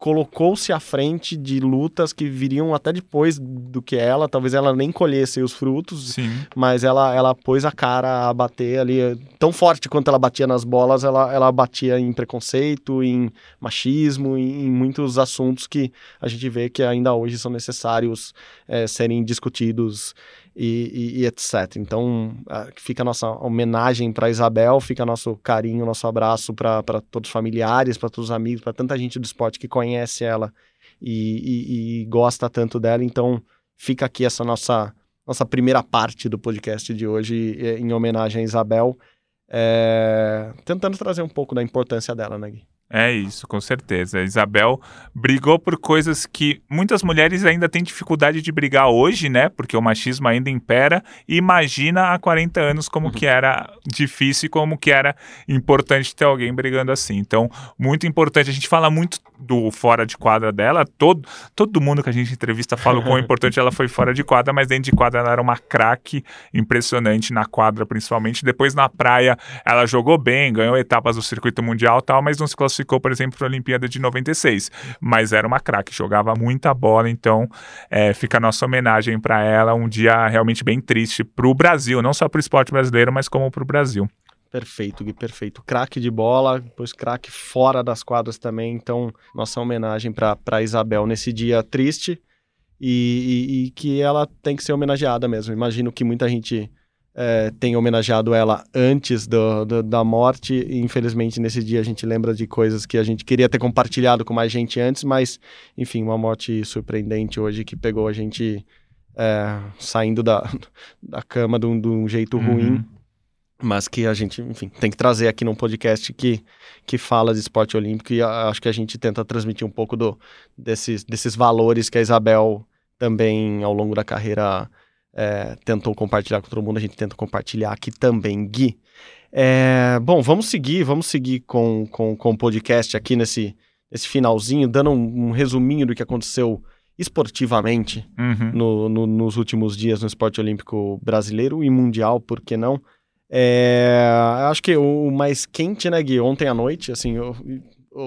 colocou-se à frente de lutas que viriam até depois do que ela, talvez ela nem colhesse os frutos, Sim. mas ela, ela pôs a cara a bater ali, tão forte quanto ela batia nas bolas, ela, ela batia em preconceito, em machismo, em, em muitos assuntos que a gente vê que ainda hoje são necessários é, serem discutidos e, e, e etc. Então, fica a nossa homenagem para Isabel, fica nosso carinho, nosso abraço para todos os familiares, para todos os amigos, para tanta gente do esporte que conhece ela e, e, gosta tanto dela. Então, fica aqui essa nossa, nossa primeira parte do podcast de hoje em homenagem a Isabel, é, tentando trazer um pouco da importância dela, né, Gui? É isso, com certeza. A Isabel brigou por coisas que muitas mulheres ainda têm dificuldade de brigar hoje, né? Porque o machismo ainda impera. E imagina há 40 anos como uhum. que era difícil e como que era importante ter alguém brigando assim. Então, muito importante. A gente fala muito do fora de quadra dela. Todo, todo mundo que a gente entrevista fala o quão importante ela foi fora de quadra, mas dentro de quadra ela era uma craque impressionante na quadra, principalmente. Depois na praia ela jogou bem, ganhou etapas do circuito mundial tal, mas não se classificou por exemplo, para a Olimpíada de 96. Mas era uma craque, jogava muita bola, então é, fica a nossa homenagem para ela. Um dia realmente bem triste para o Brasil, não só para o esporte brasileiro, mas como para o Brasil. Perfeito, Gui, perfeito. Craque de bola, depois craque fora das quadras também. Então, nossa homenagem para Isabel nesse dia triste e, e, e, que ela tem que ser homenageada mesmo. Imagino que muita gente é, tem homenageado ela antes do, do, da morte. E, infelizmente, nesse dia a gente lembra de coisas que a gente queria ter compartilhado com mais gente antes, mas, enfim, uma morte surpreendente hoje que pegou a gente é, saindo da, da cama de um, de um jeito uhum. ruim. Mas que a gente, enfim, tem que trazer aqui num podcast que, que fala de esporte olímpico e acho que a gente tenta transmitir um pouco do, desses, desses valores que a Isabel também, ao longo da carreira, é, tentou compartilhar com todo mundo, a gente tenta compartilhar aqui também, Gui. É, bom, vamos seguir, vamos seguir com, com, com o podcast aqui nesse, nesse finalzinho, dando um, um resuminho do que aconteceu esportivamente uhum. no, no, nos últimos dias no esporte olímpico brasileiro e mundial, por que não? É, acho que o mais quente, né, Gui, ontem à noite, assim, eu,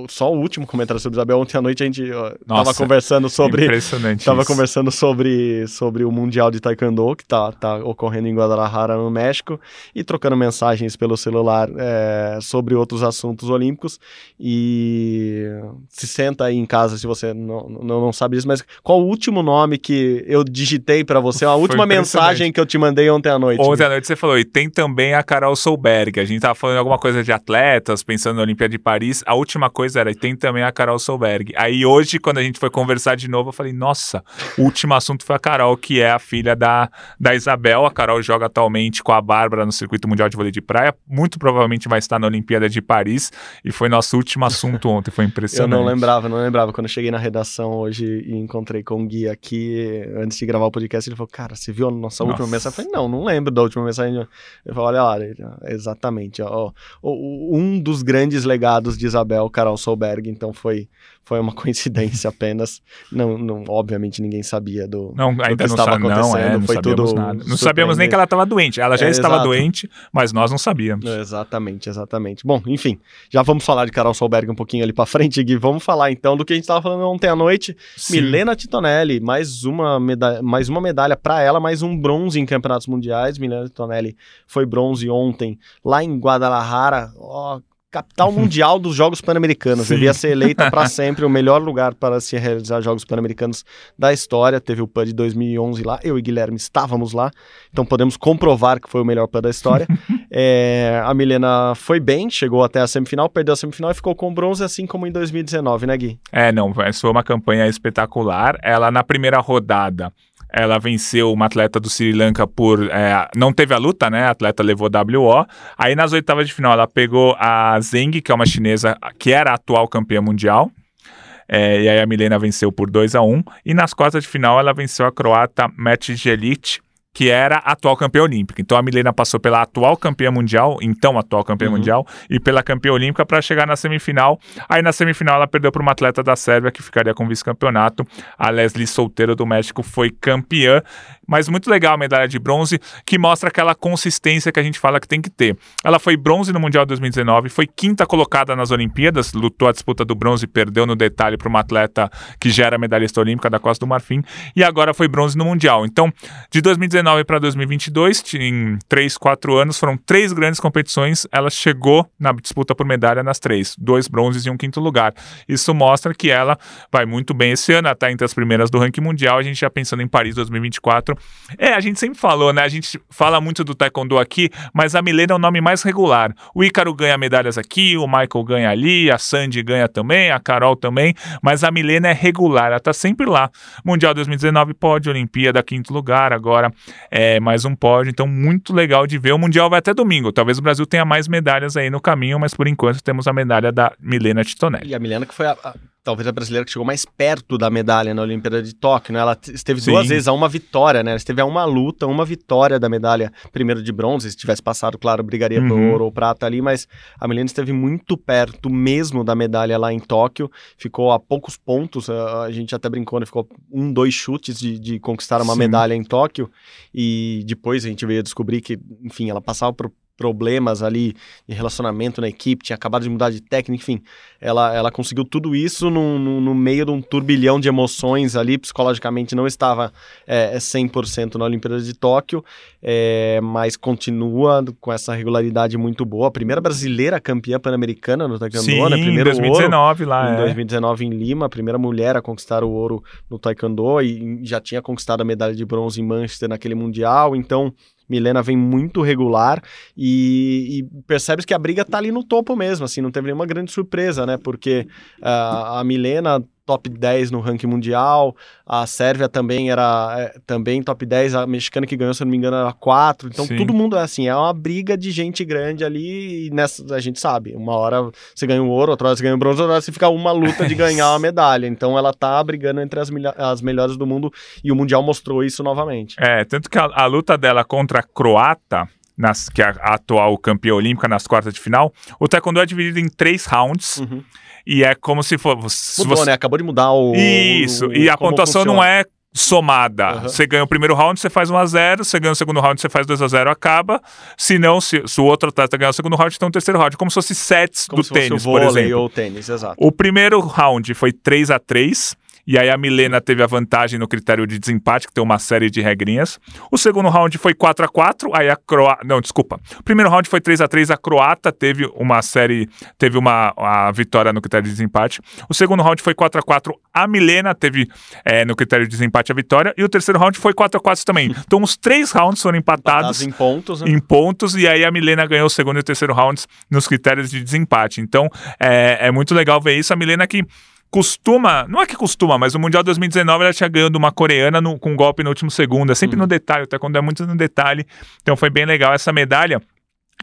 só o último comentário sobre Isabel. Ontem à noite a gente estava conversando sobre. Impressionante. Tava isso. conversando sobre, sobre o Mundial de Taekwondo, que tá, tá ocorrendo em Guadalajara, no México, e trocando mensagens pelo celular é, sobre outros assuntos olímpicos. E se senta aí em casa se você não, não, não sabe disso, mas qual o último nome que eu digitei para você? A última mensagem que eu te mandei ontem à noite. Ontem à noite você falou, e tem também a Carol Solberg. A gente tava falando alguma coisa de atletas, pensando na Olimpíada de Paris. A última coisa era, e tem também a Carol Solberg. Aí hoje, quando a gente foi conversar de novo, eu falei, nossa, o último assunto foi a Carol, que é a filha da, da Isabel. A Carol joga atualmente com a Bárbara no Circuito Mundial de Vôlei de Praia. Muito provavelmente vai estar na Olimpíada de Paris. E foi nosso último assunto ontem, foi Eu impressionante. não lembrava, não lembrava. Quando eu cheguei na redação hoje e encontrei com o Gui aqui, antes de gravar o podcast, ele falou, cara, você viu a nossa última Nossa. mensagem? Eu falei, não, não lembro da última mensagem. Ele falou, olha lá, exatamente. Ó, o- um dos grandes legados de Isabel, Carol Solberg, então foi, foi uma coincidência apenas. Não, não, obviamente ninguém sabia do, Não, do ainda que não, estava sa não, acontecendo. é, não foi sabíamos tudo nada. Não sabíamos nem que ela estava doente. Ela já É, estava exato. doente, mas nós não sabíamos. É, Exatamente, exatamente. Bom, enfim, já vamos falar de Carol Solberg um pouquinho ali pra frente, Gui. Vamos falar então do que a gente tava falando ontem à noite. Sim. Milena Titonelli, mais uma medalha, mais uma medalha para ela, mais um bronze em campeonatos mundiais. Milena Titonelli foi bronze ontem lá em Guadalajara, ó, capital mundial dos Jogos Pan-Americanos. Devia ser eleita para sempre o melhor lugar para se realizar Jogos Pan-Americanos da história. Teve o PAN de 2011 lá, eu e Guilherme estávamos lá, então podemos comprovar que foi o melhor PAN da história. É, a Milena foi bem, chegou até a semifinal, perdeu a semifinal e ficou com bronze, assim como em 2019, né, Gui? É, não, mas foi uma campanha espetacular. Ela, na primeira rodada, ela venceu uma atleta do Sri Lanka por. é, não teve a luta, né? A atleta levou WO. Aí nas oitavas de final, ela pegou a Zeng, que é uma chinesa que era a atual campeã mundial. É, e aí a Milena venceu por 2 a 1 E nas quartas de final, ela venceu a croata Meti Jelic, que era a atual campeã olímpica. Então a Milena passou pela atual campeã mundial, então atual campeã Uhum. mundial, e pela campeã olímpica para chegar na semifinal. Aí na semifinal ela perdeu para uma atleta da Sérvia que ficaria com vice-campeonato. A Leslie Solteiro do México foi campeã. Mas muito legal a medalha de bronze, que mostra aquela consistência que a gente fala que tem que ter. Ela foi bronze no Mundial 2019, foi quinta colocada nas Olimpíadas, lutou a disputa do bronze perdeu no detalhe para uma atleta que já era medalhista olímpica da Costa do Marfim, e agora foi bronze no Mundial. Então, de 2019 para 2022, em 3, 4 anos, foram três grandes competições, ela chegou na disputa por medalha nas três, dois bronzes e um quinto lugar. Isso mostra que ela vai muito bem esse ano, está entre as primeiras do ranking mundial, a gente já pensando em Paris 2024. É, a gente sempre falou, né? A gente fala muito do Taekwondo aqui, mas a Milena é o nome mais regular. O Ícaro ganha medalhas aqui, o Michael ganha ali, a Sandy ganha também, a Carol também, mas a Milena é regular, ela tá sempre lá. Mundial 2019, pódio, Olimpíada, quinto lugar, agora é mais um pódio, então muito legal de ver. O Mundial vai até domingo, talvez o Brasil tenha mais medalhas aí no caminho, mas por enquanto temos a medalha da Milena Titonelli. E a Milena que foi a, a- talvez a brasileira que chegou mais perto da medalha na Olimpíada de Tóquio, né? Ela esteve Sim. duas vezes a uma vitória, né? Ela esteve a uma luta, uma vitória da medalha, primeiro de bronze, se tivesse passado, claro, brigaria por Uhum. ouro ou prata ali, mas a Milena esteve muito perto mesmo da medalha lá em Tóquio, ficou a poucos pontos, a, a gente até brincou, né? Ficou um, dois chutes de, de conquistar uma Sim. medalha em Tóquio, e depois a gente veio descobrir que, enfim, ela passava por problemas ali de relacionamento na equipe, tinha acabado de mudar de técnica, enfim, ela, ela conseguiu tudo isso no, no, no meio de um turbilhão de emoções ali, psicologicamente não estava é, 100% na Olimpíada de Tóquio, é, mas continua com essa regularidade muito boa, a primeira brasileira campeã pan-americana no Taekwondo, Sim, né? em primeiro 2019 ouro, lá, em é. 2019 em Lima, a primeira mulher a conquistar o ouro no Taekwondo e já tinha conquistado a medalha de bronze em Manchester naquele Mundial, então Milena vem muito regular e, e percebes que a briga tá ali no topo mesmo, assim, não teve nenhuma grande surpresa, né? Porque ah, a Milena top 10 no ranking mundial, a Sérvia também era é, também top 10, a mexicana que ganhou, se eu não me engano, era 4. Então Sim. todo mundo é assim, é uma briga de gente grande ali e nessa a gente sabe, uma hora você ganha o ouro, outra hora você ganha o bronze, outra hora você fica uma luta de ganhar uma medalha. Então ela tá brigando entre as, as melhores do mundo e o mundial mostrou isso novamente. É, tanto que a, a luta dela contra a croata, nas, que é a atual campeã olímpica nas quartas de final, o taekwondo é dividido em três rounds. E é como se fosse. Mudou, né? Acabou de mudar o. Isso, o- e a pontuação não funciona. é somada. Aham. Você ganha o primeiro round, você faz 1 a 0 você ganha o segundo round, você faz 2 a 0 acaba. Se não, se, se o outro atleta ganhar o segundo round, então o terceiro round. Como se fosse sets Como do se fosse tênis, o por vôlei exemplo. ou o tênis, exato. O primeiro round foi 3 a 3 e aí a Milena teve a vantagem no critério de desempate, que tem uma série de regrinhas. O segundo round foi 4 a 4 aí a Croácia. Não, desculpa. O primeiro round foi 3 a 3 a Croata teve uma série, teve uma a vitória no critério de desempate. O segundo round foi 4 a 4 a Milena teve é, no critério de desempate a vitória. E o terceiro round foi 4 a 4 também. Então os três rounds foram empatados. em pontos, né? Em pontos, e aí a Milena ganhou o segundo e o terceiro rounds nos critérios de desempate. Então é, é muito legal ver isso. A Milena que costuma, não é que costuma, mas no Mundial 2019 ela tinha ganhando uma coreana no, com um golpe no último segundo, é sempre uhum. no detalhe, até quando é muito no detalhe. Então foi bem legal essa medalha.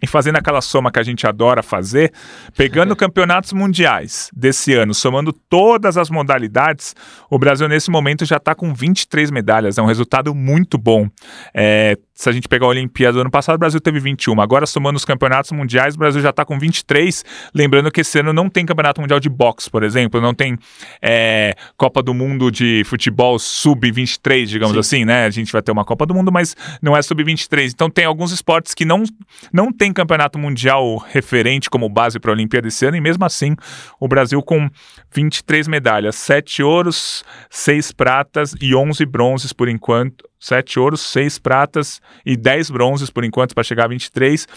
E fazendo aquela soma que a gente adora fazer, pegando campeonatos mundiais desse ano, somando todas as modalidades, o Brasil nesse momento já está com 23 medalhas. É um resultado muito bom. É, se a gente pegar a Olimpíada do ano passado, o Brasil teve 21. Agora, somando os campeonatos mundiais, o Brasil já está com 23. Lembrando que esse ano não tem campeonato mundial de boxe, por exemplo, não tem é, Copa do Mundo de futebol sub-23, digamos Sim. assim, né? A gente vai ter uma Copa do Mundo, mas não é sub-23. Então, tem alguns esportes que não, não tem campeonato mundial referente como base para a Olimpíada esse ano, e mesmo assim, o Brasil com 23 medalhas: 7 ouros, 6 pratas e 11 bronzes por enquanto sete ouros, seis pratas e dez bronzes por enquanto para chegar a 23.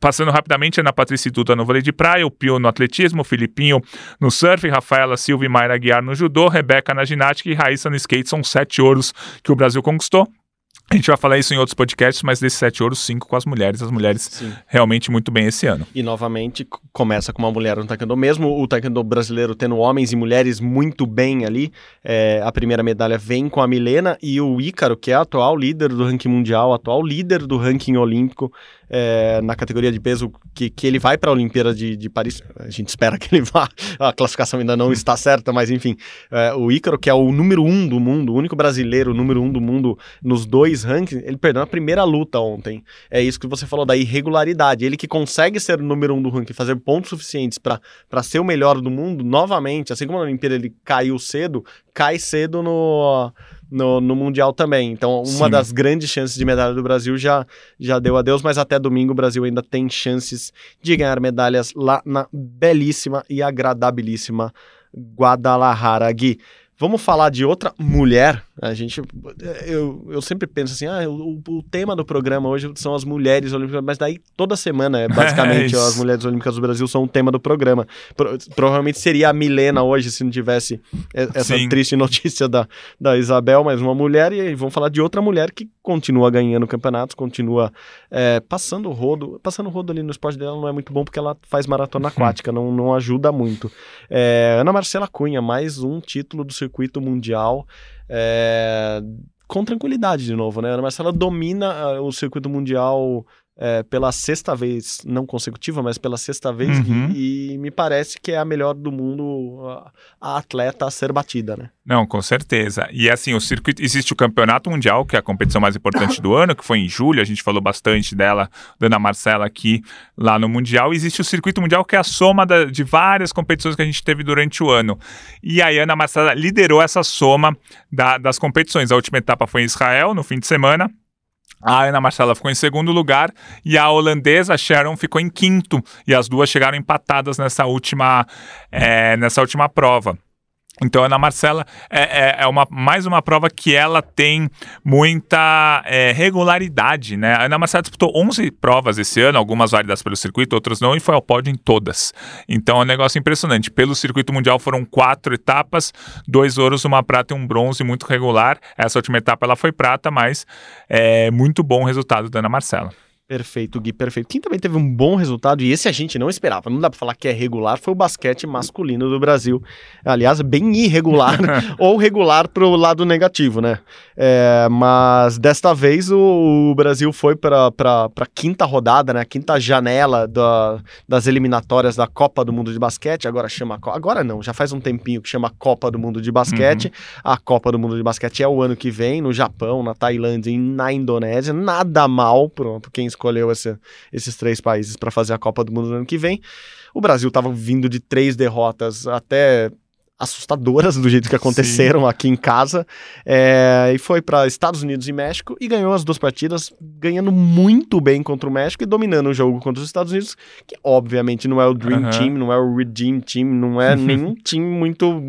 Passando rapidamente, Ana Patrícia Duda no vôlei de praia, o Pio no atletismo, o Filipinho no surf, Rafaela Silva e Mayra Guiar no judô, Rebeca na ginástica e Raíssa no skate. São sete ouros que o Brasil conquistou. A gente vai falar isso em outros podcasts, mas desses sete ouros, cinco com as mulheres. As mulheres Sim. realmente muito bem esse ano. E novamente começa com uma mulher no taekwondo. Mesmo o taekwondo brasileiro tendo homens e mulheres muito bem ali, é, a primeira medalha vem com a Milena e o Ícaro, que é atual líder do ranking mundial, atual líder do ranking olímpico, é, na categoria de peso que, que ele vai para a Olimpíada de, de Paris. A gente espera que ele vá. A classificação ainda não está certa, mas enfim. É, o Ícaro, que é o número um do mundo, o único brasileiro, número um do mundo nos dois rankings, ele perdeu na primeira luta ontem. É isso que você falou da irregularidade. Ele que consegue ser o número um do ranking, fazer pontos suficientes para ser o melhor do mundo, novamente, assim como na Olimpíada ele caiu cedo, cai cedo no no, no Mundial também. Então, uma Sim. das grandes chances de medalha do Brasil já, já deu adeus, mas até domingo o Brasil ainda tem chances de ganhar medalhas lá na belíssima e agradabilíssima Guadalajara. Gui, vamos falar de outra mulher a gente, eu, eu sempre penso assim, ah, o, o tema do programa hoje são as mulheres olímpicas, mas daí toda semana, é, basicamente, é as mulheres olímpicas do Brasil são o tema do programa. Pro, provavelmente seria a Milena hoje, se não tivesse essa Sim. triste notícia da, da Isabel, mas uma mulher, e vamos falar de outra mulher que continua ganhando campeonatos, continua é, passando o rodo, passando o rodo ali no esporte dela não é muito bom porque ela faz maratona aquática, não, não ajuda muito. É, Ana Marcela Cunha, mais um título do circuito mundial, é, com tranquilidade de novo, né? A Ana Marcela domina uh, o circuito mundial é, pela sexta vez, não consecutiva, mas pela sexta vez, uhum. e, e, me parece que é a melhor do mundo, a, a, atleta a ser batida, né? Não, com certeza. E assim, o circuito, existe o Campeonato Mundial, que é a competição mais importante do ano, que foi em julho, a gente falou bastante dela, Dana Marcela aqui, lá no Mundial. E existe o Circuito Mundial, que é a soma da, de várias competições que a gente teve durante o ano. E a Ana Marcela liderou essa soma da, das competições. A última etapa foi em Israel, no fim de semana, a Ana Marcela ficou em segundo lugar e a holandesa Sharon ficou em quinto. E as duas chegaram empatadas nessa última, é, nessa última prova. Então, Ana Marcela é, é, é, uma, mais uma prova que ela tem muita é, regularidade, né? A Ana Marcela disputou 11 provas esse ano, algumas válidas pelo circuito, outras não, e foi ao pódio em todas. Então, é um negócio impressionante. Pelo circuito mundial foram quatro etapas, dois ouros, uma prata e um bronze, muito regular. Essa última etapa ela foi prata, mas é muito bom o resultado da Ana Marcela. Perfeito, Gui, perfeito. Quem também teve um bom resultado, e esse a gente não esperava, não dá pra falar que é regular, foi o basquete masculino do Brasil. Aliás, bem irregular, ou regular pro lado negativo, né? É, mas desta vez o, o Brasil foi pra, pra, pra quinta rodada, né? A quinta janela da, das eliminatórias da Copa do Mundo de Basquete, agora chama. Agora não, já faz um tempinho que chama Copa do Mundo de Basquete. Uhum. A Copa do Mundo de Basquete é o ano que vem, no Japão, na Tailândia e na Indonésia. Nada mal pro quem escolheu esse, esses três países para fazer a Copa do Mundo no ano que vem. O Brasil estava vindo de três derrotas até assustadoras do jeito que aconteceram Sim. aqui em casa. É, e foi para Estados Unidos e México e ganhou as duas partidas, ganhando muito bem contra o México e dominando o jogo contra os Estados Unidos, que obviamente não é o Dream Team, não é o Redeem Team, não é nenhum time muito,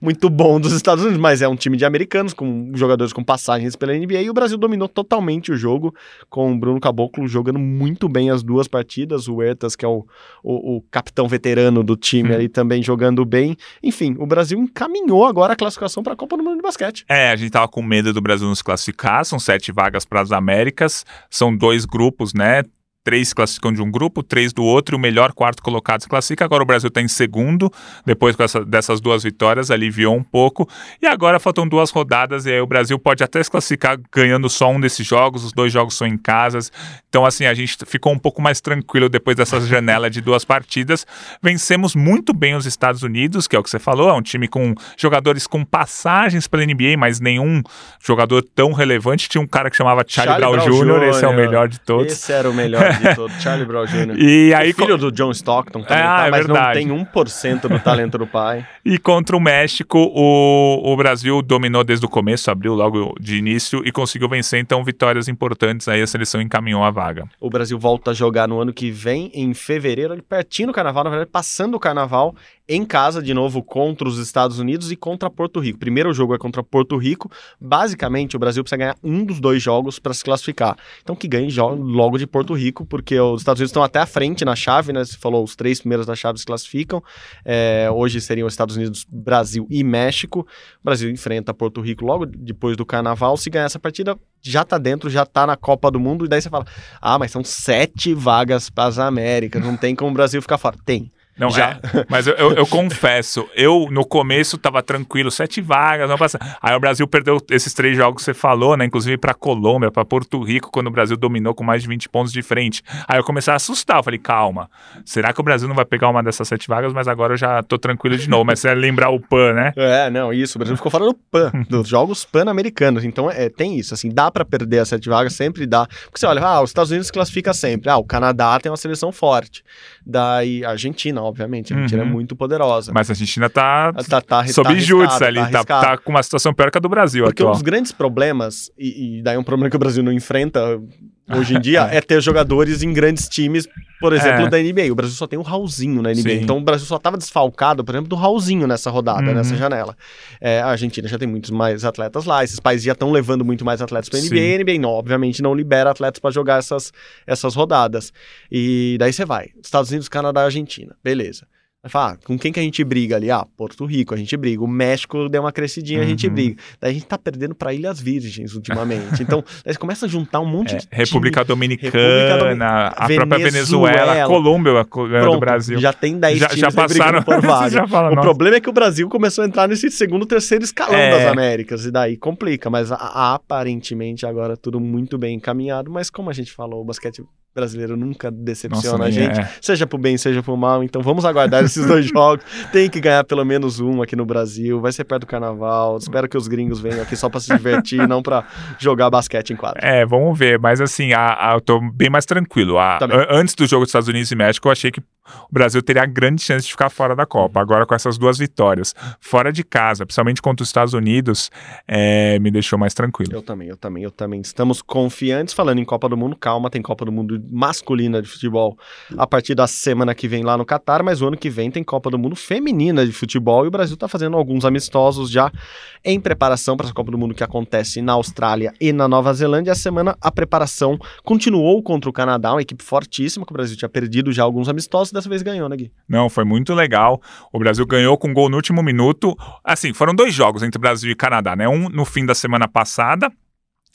muito bom dos Estados Unidos, mas é um time de americanos, com jogadores com passagens pela NBA, e o Brasil dominou totalmente o jogo, com o Bruno Caboclo jogando muito bem as duas partidas, o Huertas, que é o, o, o capitão veterano do time, ali também jogando bem. Enfim, o Brasil encaminhou agora a classificação para a Copa do Mundo de Basquete. É, a gente tava com medo do Brasil nos classificar, são sete vagas para as Américas, são dois grupos, né? três classificam de um grupo, três do outro, e o melhor quarto colocado se classifica. Agora o Brasil está em segundo, depois essa, dessas duas vitórias, aliviou um pouco. E agora faltam duas rodadas, e aí o Brasil pode até se classificar ganhando só um desses jogos, os dois jogos são em casas. Então, assim, a gente ficou um pouco mais tranquilo depois dessa janela de duas partidas. Vencemos muito bem os Estados Unidos, que é o que você falou, é um time com jogadores com passagens pela NBA, mas nenhum jogador tão relevante. Tinha um cara que chamava Charlie, Charlie Brown, Brown Jr., esse é o melhor de todos. Esse era o melhor de todo, Charlie Brown Jr. E aí, o filho do John Stockton também, ah, tá, é mas verdade. não tem 1% do talento do pai. E contra o México, o, o Brasil dominou desde o começo, abriu logo de início e conseguiu vencer, então vitórias importantes, aí a seleção encaminhou a vaga. O Brasil volta a jogar no ano que vem, em fevereiro, pertinho do carnaval, na verdade, passando o carnaval, em casa, de novo, contra os Estados Unidos e contra Porto Rico. Primeiro jogo é contra Porto Rico. Basicamente, o Brasil precisa ganhar um dos dois jogos para se classificar. Então, que ganhe logo de Porto Rico, porque os Estados Unidos estão até à frente na chave, né? Você falou, os três primeiros da chave se classificam. É, hoje seriam os Estados Unidos, Brasil e México. O Brasil enfrenta Porto Rico logo depois do Carnaval. Se ganhar essa partida, já tá dentro, já tá na Copa do Mundo. E daí você fala, ah, mas são sete vagas para as Américas, não tem como o Brasil ficar fora. Tem. Não Já. é. Mas eu, eu, eu, confesso, eu no começo tava tranquilo, sete vagas, não passa. Aí o Brasil perdeu esses três jogos que você falou, né? Inclusive para Colômbia, para Porto Rico, quando o Brasil dominou com mais de 20 pontos de frente. Aí eu comecei a assustar, eu falei, calma, será que o Brasil não vai pegar uma dessas sete vagas? Mas agora eu já tô tranquilo de novo. Mas você lembrar o PAN, né? É, não, isso. O Brasil ficou fora do PAN, dos jogos pan-americanos. Então é, tem isso, assim, dá para perder as sete vagas, sempre dá. Porque você olha, ah, os Estados Unidos se classifica sempre. Ah, o Canadá tem uma seleção forte. Daí a Argentina, obviamente. A Argentina é uhum. é muito poderosa. Mas a Argentina tá, tá, tá sob tá júdice ali, tá, tá, tá, com uma situação pior que a do Brasil Porque atual. um dos grandes problemas, e, e daí um problema que o Brasil não enfrenta hoje em dia, é ter jogadores em grandes times, por exemplo, é. da NBA. O Brasil só tem o Raulzinho na NBA. Sim. Então o Brasil só estava desfalcado, por exemplo, do Raulzinho nessa rodada, uhum. nessa janela. É, a Argentina já tem muitos mais atletas lá, esses países já estão levando muito mais atletas para a NBA. A NBA, não, obviamente, não libera atletas para jogar essas, essas rodadas. E daí você vai: Estados Unidos, Canadá Argentina. Beleza. Vai falar, ah, com quem que a gente briga ali? Ah, Porto Rico, a gente briga. O México deu uma crescidinha, uhum. a gente uhum. briga. Daí a gente tá perdendo para Ilhas Virgens ultimamente. Então, daí você começa a juntar um monte é, de. República Dominicana, República a Venezuela, própria Venezuela, Colômbia ganhando do Brasil. Já tem 10 já, já passaram por já fala, o nossa. problema é que o Brasil começou a entrar nesse segundo, terceiro escalão é. das Américas. E daí complica. Mas a, a, aparentemente agora tudo muito bem encaminhado. Mas como a gente falou, o basquete brasileiro nunca decepciona Nossa, a gente, é. seja pro bem, seja pro mal. Então vamos aguardar esses dois jogos. Tem que ganhar pelo menos um aqui no Brasil. Vai ser perto do carnaval. Espero que os gringos venham aqui só para se divertir, não para jogar basquete em quadra. É, vamos ver. Mas assim, a, a, eu tô bem mais tranquilo. A, antes do jogo dos Estados Unidos e México, eu achei que o Brasil teria grande chance de ficar fora da Copa. Agora, com essas duas vitórias, fora de casa, principalmente contra os Estados Unidos, é, me deixou mais tranquilo. Eu também, eu também, eu também. Estamos confiantes. Falando em Copa do Mundo, calma, tem Copa do Mundo masculina de futebol a partir da semana que vem lá no Catar, mas o ano que vem tem Copa do Mundo feminina de futebol e o Brasil está fazendo alguns amistosos já em preparação para essa Copa do Mundo que acontece na Austrália e na Nova Zelândia. A semana a preparação continuou contra o Canadá, uma equipe fortíssima que o Brasil tinha perdido já alguns amistosos dessa vez ganhou, né, Gui? Não, foi muito legal. O Brasil ganhou com gol no último minuto. Assim, foram dois jogos entre Brasil e Canadá, né? Um no fim da semana passada,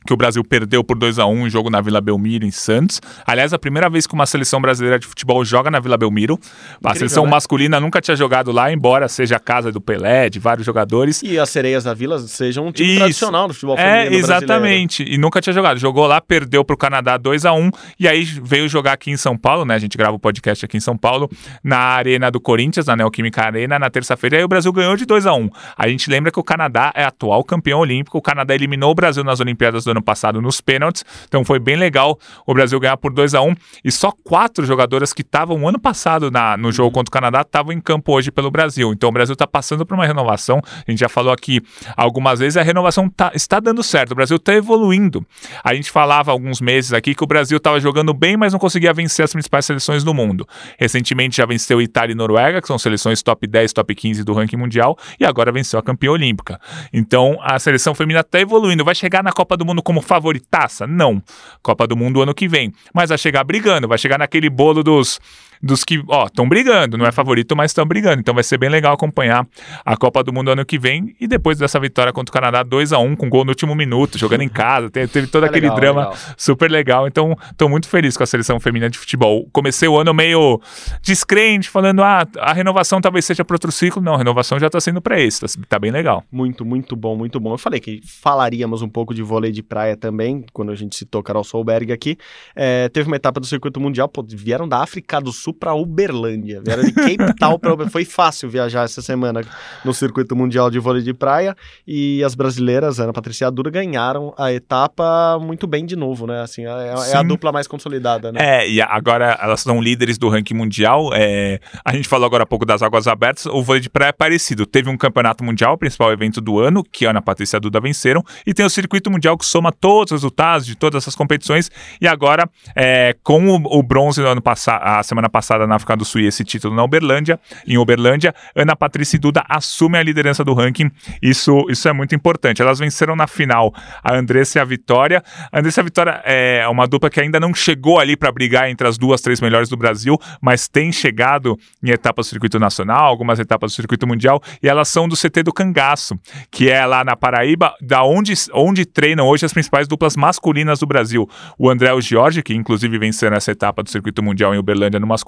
que o Brasil perdeu por 2 a 1 um, jogo na Vila Belmiro, em Santos. Aliás, a primeira vez que uma seleção brasileira de futebol joga na Vila Belmiro. Incrível, a seleção né? masculina nunca tinha jogado lá, embora seja a casa do Pelé, de vários jogadores. E as sereias da Vila sejam um time Isso. tradicional do futebol é, feminino É, exatamente. Brasileiro. E nunca tinha jogado. Jogou lá, perdeu para o Canadá 2 a 1 um, e aí veio jogar aqui em São Paulo, né? A gente grava o podcast aqui em São Paulo, na Arena do Corinthians, na Neoquímica Arena, na terça-feira. E aí o Brasil ganhou de 2 a 1 um. A gente lembra que o Canadá é atual campeão olímpico. O Canadá eliminou o Brasil nas Olimpíadas do ano passado nos pênaltis. Então foi bem legal o Brasil ganhar por 2 a 1 e só quatro jogadoras que estavam ano passado na, no jogo contra o Canadá estavam em campo hoje pelo Brasil. Então o Brasil está passando por uma renovação. A gente já falou aqui algumas vezes, a renovação tá, está dando certo. O Brasil está evoluindo. A gente falava há alguns meses aqui que o Brasil estava jogando bem, mas não conseguia vencer as principais seleções do mundo. Recentemente já venceu Itália e Noruega, que são seleções top 10, top 15 do ranking mundial, e agora venceu a campeã olímpica. Então a seleção feminina está evoluindo. Vai chegar na Copa do Mundo como favoritaça? Não. Copa do Mundo ano que vem. Mas vai chegar brigando, vai chegar naquele bolo dos dos que, ó, estão brigando, não é favorito, mas estão brigando. Então vai ser bem legal acompanhar a Copa do Mundo ano que vem e depois dessa vitória contra o Canadá 2 a 1 com gol no último minuto, jogando em casa, teve, teve todo é aquele legal, drama legal. super legal. Então, estou muito feliz com a seleção feminina de futebol. Comecei o ano meio descrente, falando, ah, a renovação talvez seja para outro ciclo. Não, a renovação já está sendo para esse, tá, tá, bem legal. Muito, muito bom, muito bom. Eu falei que falaríamos um pouco de vôlei de praia também, quando a gente citou Carol Solberg aqui. É, teve uma etapa do circuito mundial, pô, vieram da África do Sul para Uberlândia Uberlândia. Vieram de Cape Town para Foi fácil viajar essa semana no circuito mundial de vôlei de praia e as brasileiras, Ana Patrícia Dura, ganharam a etapa muito bem de novo, né? Assim, é, é a dupla mais consolidada, né? É, e agora elas são líderes do ranking mundial. É, a gente falou agora há pouco das águas abertas. O vôlei de praia é parecido. Teve um campeonato mundial, o principal evento do ano, que a Ana Patrícia Duda venceram, e tem o circuito mundial que soma todos os resultados de todas essas competições. E agora, é, com o, o bronze no ano passado, a semana passada na África do Sul esse título na Uberlândia, em Uberlândia, Ana Patrícia e Duda assumem a liderança do ranking. Isso, isso é muito importante. Elas venceram na final a Andressa e a Vitória. A Andressa e a Vitória é uma dupla que ainda não chegou ali para brigar entre as duas, três melhores do Brasil, mas tem chegado em etapas do circuito nacional, algumas etapas do circuito mundial, e elas são do CT do Cangaço, que é lá na Paraíba, da onde, onde treinam hoje as principais duplas masculinas do Brasil. O André o Jorge, que inclusive venceu nessa etapa do circuito mundial em Uberlândia no masculino,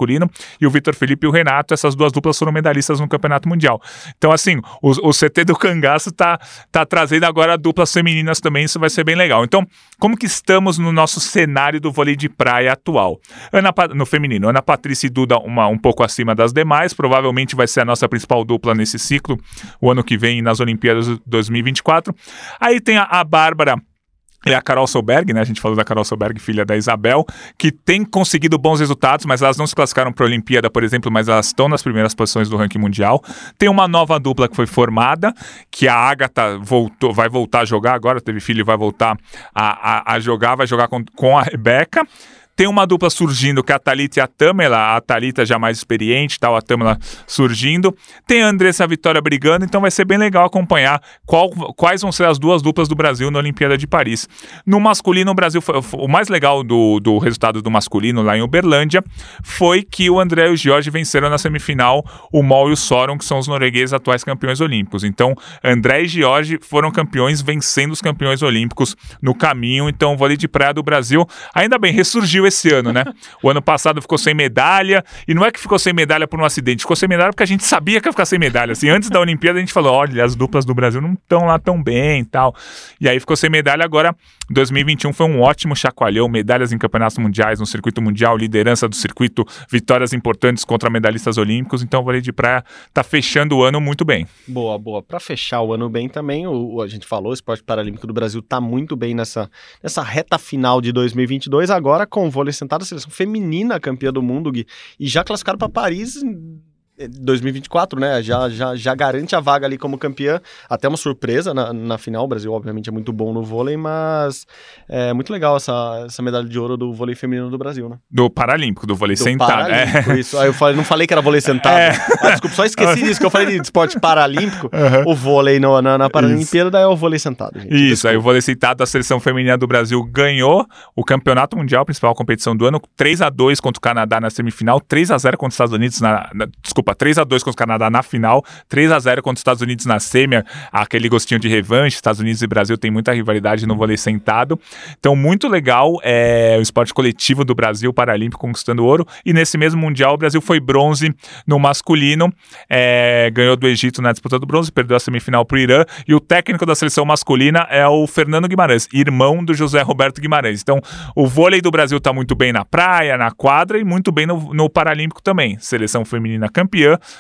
e o Vitor Felipe e o Renato, essas duas duplas foram medalhistas no Campeonato Mundial. Então, assim, o, o CT do Cangaço tá, tá trazendo agora duplas femininas também, isso vai ser bem legal. Então, como que estamos no nosso cenário do vôlei de praia atual? Ana, no feminino, Ana Patrícia e Duda uma, um pouco acima das demais, provavelmente vai ser a nossa principal dupla nesse ciclo, o ano que vem nas Olimpíadas 2024. Aí tem a, a Bárbara é a Carol Solberg, né? A gente falou da Carol Solberg, filha da Isabel, que tem conseguido bons resultados, mas elas não se classificaram para a Olimpíada, por exemplo, mas elas estão nas primeiras posições do ranking mundial. Tem uma nova dupla que foi formada, que a Agatha voltou, vai voltar a jogar agora, teve filho e vai voltar a, a, a jogar, vai jogar com, com a Rebeca. Tem uma dupla surgindo que é a Thalita e a Tamela, a Thalita já mais experiente, tal, a Tamela surgindo. Tem a Andressa Vitória brigando, então vai ser bem legal acompanhar qual, quais vão ser as duas duplas do Brasil na Olimpíada de Paris. No masculino, o Brasil foi, o mais legal do, do resultado do masculino lá em Uberlândia foi que o André e o Jorge venceram na semifinal o Mol e o Soron, que são os noruegueses atuais campeões olímpicos. Então, André e Jorge foram campeões vencendo os campeões olímpicos no caminho. Então, o vôlei de praia do Brasil ainda bem ressurgiu esse ano, né? O ano passado ficou sem medalha, e não é que ficou sem medalha por um acidente, ficou sem medalha porque a gente sabia que ia ficar sem medalha. Assim, antes da Olimpíada a gente falou: olha, as duplas do Brasil não estão lá tão bem e tal. E aí ficou sem medalha. Agora, 2021 foi um ótimo chacoalhão, medalhas em campeonatos mundiais, no circuito mundial, liderança do circuito, vitórias importantes contra medalhistas olímpicos. Então, o vôlei de praia tá fechando o ano muito bem. Boa, boa. Para fechar o ano bem também, o, a gente falou, o esporte paralímpico do Brasil tá muito bem nessa, nessa reta final de 2022, agora com vôlei sentado, a seleção feminina campeã do mundo, Gui, e já classificaram para Paris 2024, né? Já, já, já garante a vaga ali como campeã. Até uma surpresa na, na final. O Brasil, obviamente, é muito bom no vôlei, mas é muito legal essa, essa medalha de ouro do vôlei feminino do Brasil, né? Do Paralímpico, do vôlei do sentado. É. Isso. Aí eu falei, não falei que era vôlei sentado. É. Ah, desculpa, só esqueci disso, que eu falei de esporte paralímpico. Uhum. O vôlei no, na, na Paralimpíada, daí é o vôlei sentado, gente. Isso, desculpa. aí o vôlei sentado da seleção feminina do Brasil ganhou o campeonato mundial, a principal competição do ano, 3 a 2 contra o Canadá na semifinal, 3 a 0 contra os Estados Unidos na, na desculpa, desculpa, 3 a 2 contra o Canadá na final, 3 a 0 contra os Estados Unidos na semi, aquele gostinho de revanche. Estados Unidos e Brasil tem muita rivalidade no vôlei sentado. Então, muito legal é, o esporte coletivo do Brasil Paralímpico conquistando ouro. E nesse mesmo Mundial, o Brasil foi bronze no masculino, é, ganhou do Egito na disputa do bronze, perdeu a semifinal para o Irã. E o técnico da seleção masculina é o Fernando Guimarães, irmão do José Roberto Guimarães. Então, o vôlei do Brasil está muito bem na praia, na quadra e muito bem no, no Paralímpico também. Seleção feminina campeã,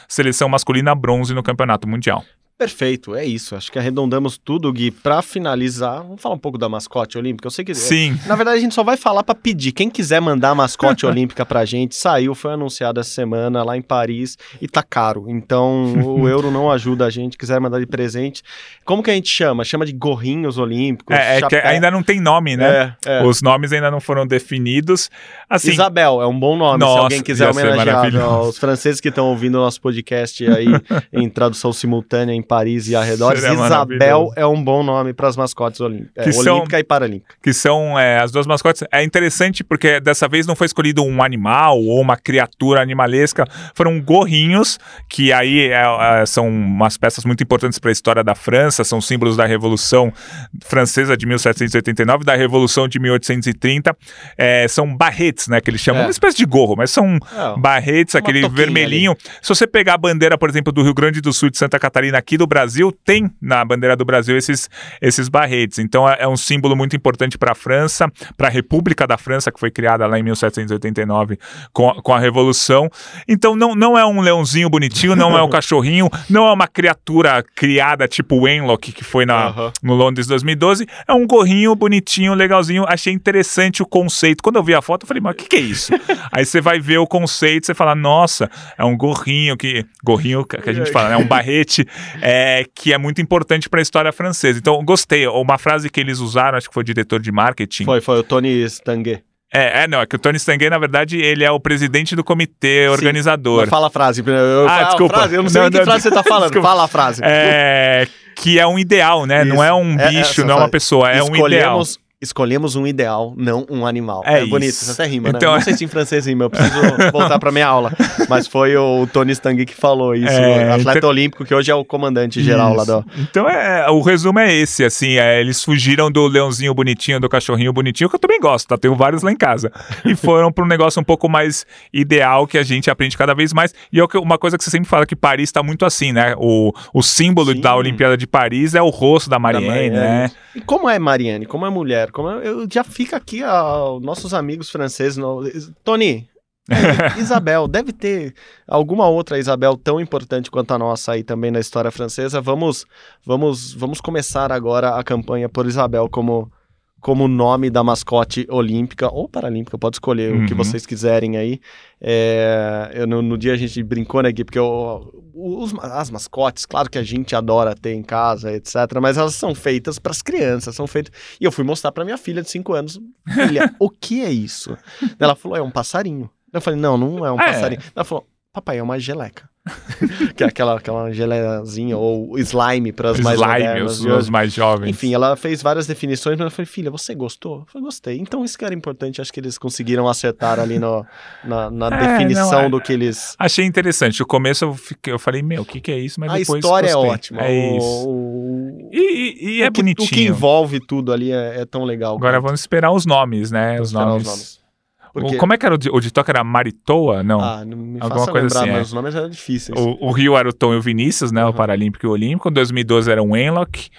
seleção masculina bronze no Campeonato Mundial. Perfeito, é isso. Acho que arredondamos tudo, Gui. Pra finalizar, vamos falar um pouco da mascote olímpica. Eu sei que. Sim. Na verdade, a gente só vai falar pra pedir. Quem quiser mandar a mascote olímpica pra gente, saiu, foi anunciado essa semana lá em Paris e tá caro. Então, o euro não ajuda a gente. Quiser mandar de presente. Como que a gente chama? Chama de gorrinhos olímpicos. É, é que ainda não tem nome, né? É, é. Os nomes ainda não foram definidos. Assim, Isabel é um bom nome, Nossa, se alguém quiser homenagear os franceses que estão ouvindo o nosso podcast aí em tradução simultânea em Paris e arredores. Seria Isabel é um bom nome para as mascotes olímpicas, Que é, são- olímpica e paralímpica. que são é, as duas mascotes. É interessante porque dessa vez não foi escolhido um animal ou uma criatura animalesca, foram gorrinhos, que aí é, é, são umas peças muito importantes para a história da França, são símbolos da Revolução Francesa de 1789, da Revolução de 1830. É, são barretes, né, que eles chamam, É. uma espécie de gorro, mas são barretes, aquele vermelhinho. Se você pegar a bandeira, por exemplo, do Rio Grande do Sul e de Santa Catarina aqui do Brasil, tem na bandeira do Brasil esses, esses barretes. Então é, é um símbolo muito importante para a França, para a República da França, que foi criada lá em 1789 com a, com a Revolução. Então não, não é um leãozinho bonitinho, não é um cachorrinho, não é uma criatura criada tipo o Enlock, que foi na, no Londres 2012. É um gorrinho bonitinho, legalzinho. Achei interessante o conceito. Quando eu vi a foto, eu falei, mas o que, que é isso? Aí você vai ver o conceito, você fala, nossa, é um gorrinho que. Gorrinho que a gente fala, né? Um barrete é, que é muito importante para a história francesa. Então, gostei. Uma frase que eles usaram, acho que foi o diretor de marketing. Foi, foi o Tony Stanguet. É, é, não, é que o Tony Stanguet, na verdade, ele é o presidente do comitê organizador. Mas fala a frase. Eu, eu, Ah, desculpa. frase, eu não sei Não, que não, frase você tá falando. desculpa. Fala a frase. É, que é um ideal, né? Não Isso. é um É bicho, essa não é uma pessoa, é um ideal. Escolhemos, escolhemos um ideal, não um animal. É É, bonito, isso. até rima, Então- né? Não sei se em francês rima, eu preciso voltar pra minha aula. Mas foi o Tony Stanguet que falou isso, É, atleta inter- olímpico, que hoje é o comandante geral lá Isso. do... Então é, o resumo é esse, assim, é, eles fugiram do leãozinho bonitinho, do cachorrinho bonitinho, que eu também gosto, tá? Tenho vários lá em casa. E foram para um negócio um pouco mais ideal que a gente aprende cada vez mais. E é uma coisa que você sempre fala que Paris tá muito assim, né? O, o símbolo Sim. da Olimpíada de Paris é o rosto da Marianne, Marianne. né? E como é Marianne? Como é mulher? Como é- eu já fica aqui aos nossos amigos franceses. no- Tony, Isabel, deve ter alguma outra Isabel tão importante quanto a nossa aí também na história francesa. Vamos, vamos, vamos começar agora a campanha por Isabel como como nome da mascote olímpica ou paralímpica, pode escolher o que Uhum. vocês quiserem aí. É, eu, no, no dia a gente brincou, né, Gui? Porque eu- os- as mascotes, claro que a gente adora ter em casa, etc., mas elas são feitas para as crianças, são feitas. E eu fui mostrar para minha filha de 5 anos: Filha, o que é isso? Ela falou: é um passarinho. Eu falei: não, não é um É. passarinho. Ela falou: papai, é uma geleca. que é aquela, aquela gelezinha ou slime para as mais Slime, modernas os, de hoje. os mais jovens. Enfim, ela fez várias definições, mas eu falei, filha, você gostou? Eu falei, gostei. Então isso que era importante, acho que eles conseguiram acertar ali no, na, na É, definição não, é. do que eles. Achei interessante. No começo eu, fiquei- eu falei, meu, o que, que é isso? Mas A depois história é gostei. ótima. É o- isso. o- E, e- e é o que, bonitinho. O que envolve tudo ali é, é tão legal. Agora quanto. vamos esperar os nomes, né? Os esperar nomes. Porque- Como é que era o de, o de toque? Era Maritoa? Não. Ah, não me Alguma coisa lembrar, assim, é. mas os nomes eram difíceis. O, o Rio era o Tom e o Vinícius, né? O Paralímpico e o Olímpico. Em 2012 era o Enlock.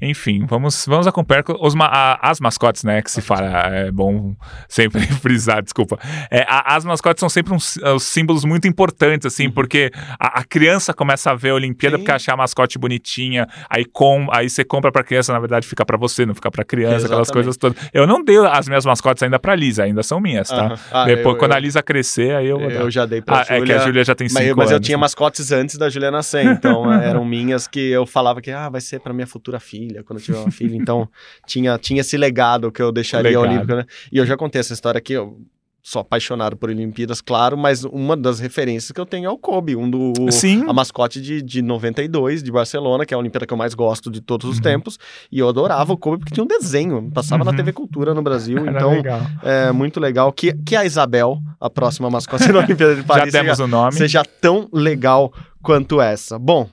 Enfim, vamos, vamos acompanhar com os, a- as mascotes, né? Que se fala, é bom sempre frisar, desculpa. É, a- as mascotes são sempre uns, uns símbolos muito importantes, assim, porque a, a criança começa a ver a Olimpíada Sim. porque acha a mascote bonitinha, aí, com, aí você compra pra criança, na verdade fica pra você, não fica pra criança, aquelas Exatamente. coisas todas. Eu não dei as minhas mascotes ainda pra Lisa, ainda são minhas, tá? Ah, Depois, eu- quando eu- a Lisa crescer, aí eu. Eu já dei pra Ah, é que a Júlia já tem mas, cinco mas eu anos, tinha mascotes antes da Júlia nascer, então eram minhas que eu falava que ah, vai ser pra minha futura filha, quando eu tiver uma filha. Então tinha, tinha esse legado que eu deixaria Legado. olímpico, né? E eu já contei essa história aqui, eu sou apaixonado por Olimpíadas, claro, mas uma das referências que eu tenho é o Kobe, um do Sim. a mascote de, de 92 de Barcelona, que é a Olimpíada que eu mais gosto de todos os Uhum. tempos. E eu adorava o Kobe porque tinha um desenho, passava na Uhum. TV Cultura no Brasil, Era então legal. é muito legal que, que a Isabel, a próxima mascote da Olimpíada de Já Paris, demos seja, o nome. seja tão legal quanto essa. Bom,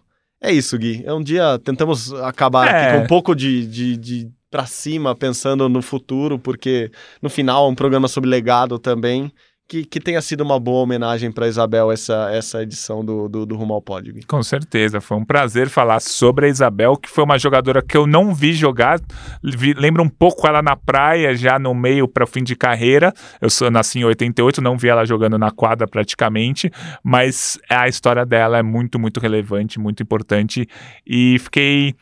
é isso, Gui. É um dia, tentamos acabar É. aqui com um pouco de, de, de pra cima, pensando no futuro, porque no final é um programa sobre legado também. Que, que tenha sido uma boa homenagem para Isabel essa, essa edição do, do, do Rumo ao Pódio. Com certeza, foi um prazer falar sobre a Isabel, que foi uma jogadora que eu não vi jogar. Vi, lembro um pouco ela na praia, já no meio para o fim de carreira. Eu sou, nasci em 88, não vi ela jogando na quadra praticamente, mas a história dela é muito, muito relevante, muito importante. E fiquei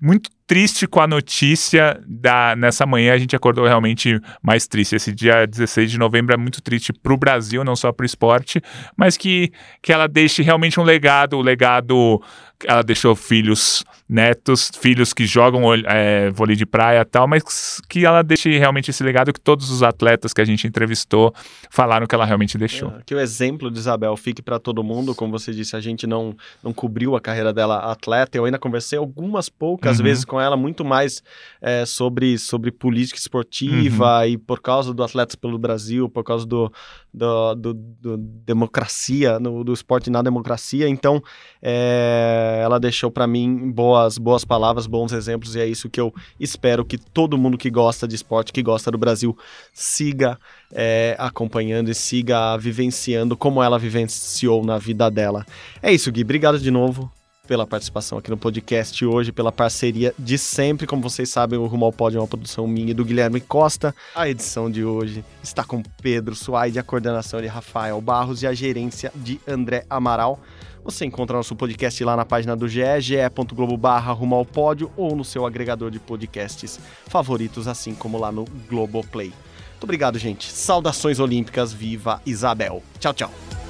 muito triste com a notícia da nessa manhã a gente acordou realmente mais triste. Esse dia 16 de novembro é muito triste para o Brasil, não só para o esporte, mas que, que ela deixe realmente um legado, o legado ela deixou filhos, netos, filhos que jogam é, vôlei de praia e tal, mas que ela deixe realmente esse legado que todos os atletas que a gente entrevistou falaram que ela realmente deixou. É, que o exemplo de Isabel fique para todo mundo, como você disse, a gente não, não cobriu a carreira dela atleta, eu ainda conversei algumas poucas uhum. vezes com ela, muito mais é, sobre, sobre política esportiva uhum. e por causa do Atletas pelo Brasil, por causa do, do, do, do democracia, no, do esporte na democracia, então é, ela deixou para mim boas, boas palavras, bons exemplos, e é isso que eu espero que todo mundo que gosta de esporte, que gosta do Brasil, siga é, acompanhando e siga vivenciando como ela vivenciou na vida dela. É isso, Gui. Obrigado de novo pela participação aqui no podcast hoje, pela parceria de sempre. Como vocês sabem, o Rumo ao Pódio é uma produção minha e do Guilherme Costa. A edição de hoje está com Pedro Suaide, a coordenação de Rafael Barros e a gerência de André Amaral. Você encontra nosso podcast lá na página do GE, ge.globo barra rumo ao pódio ou no seu agregador de podcasts favoritos, assim como lá no Globoplay. Muito obrigado, gente. Saudações olímpicas, viva Isabel. Tchau, tchau.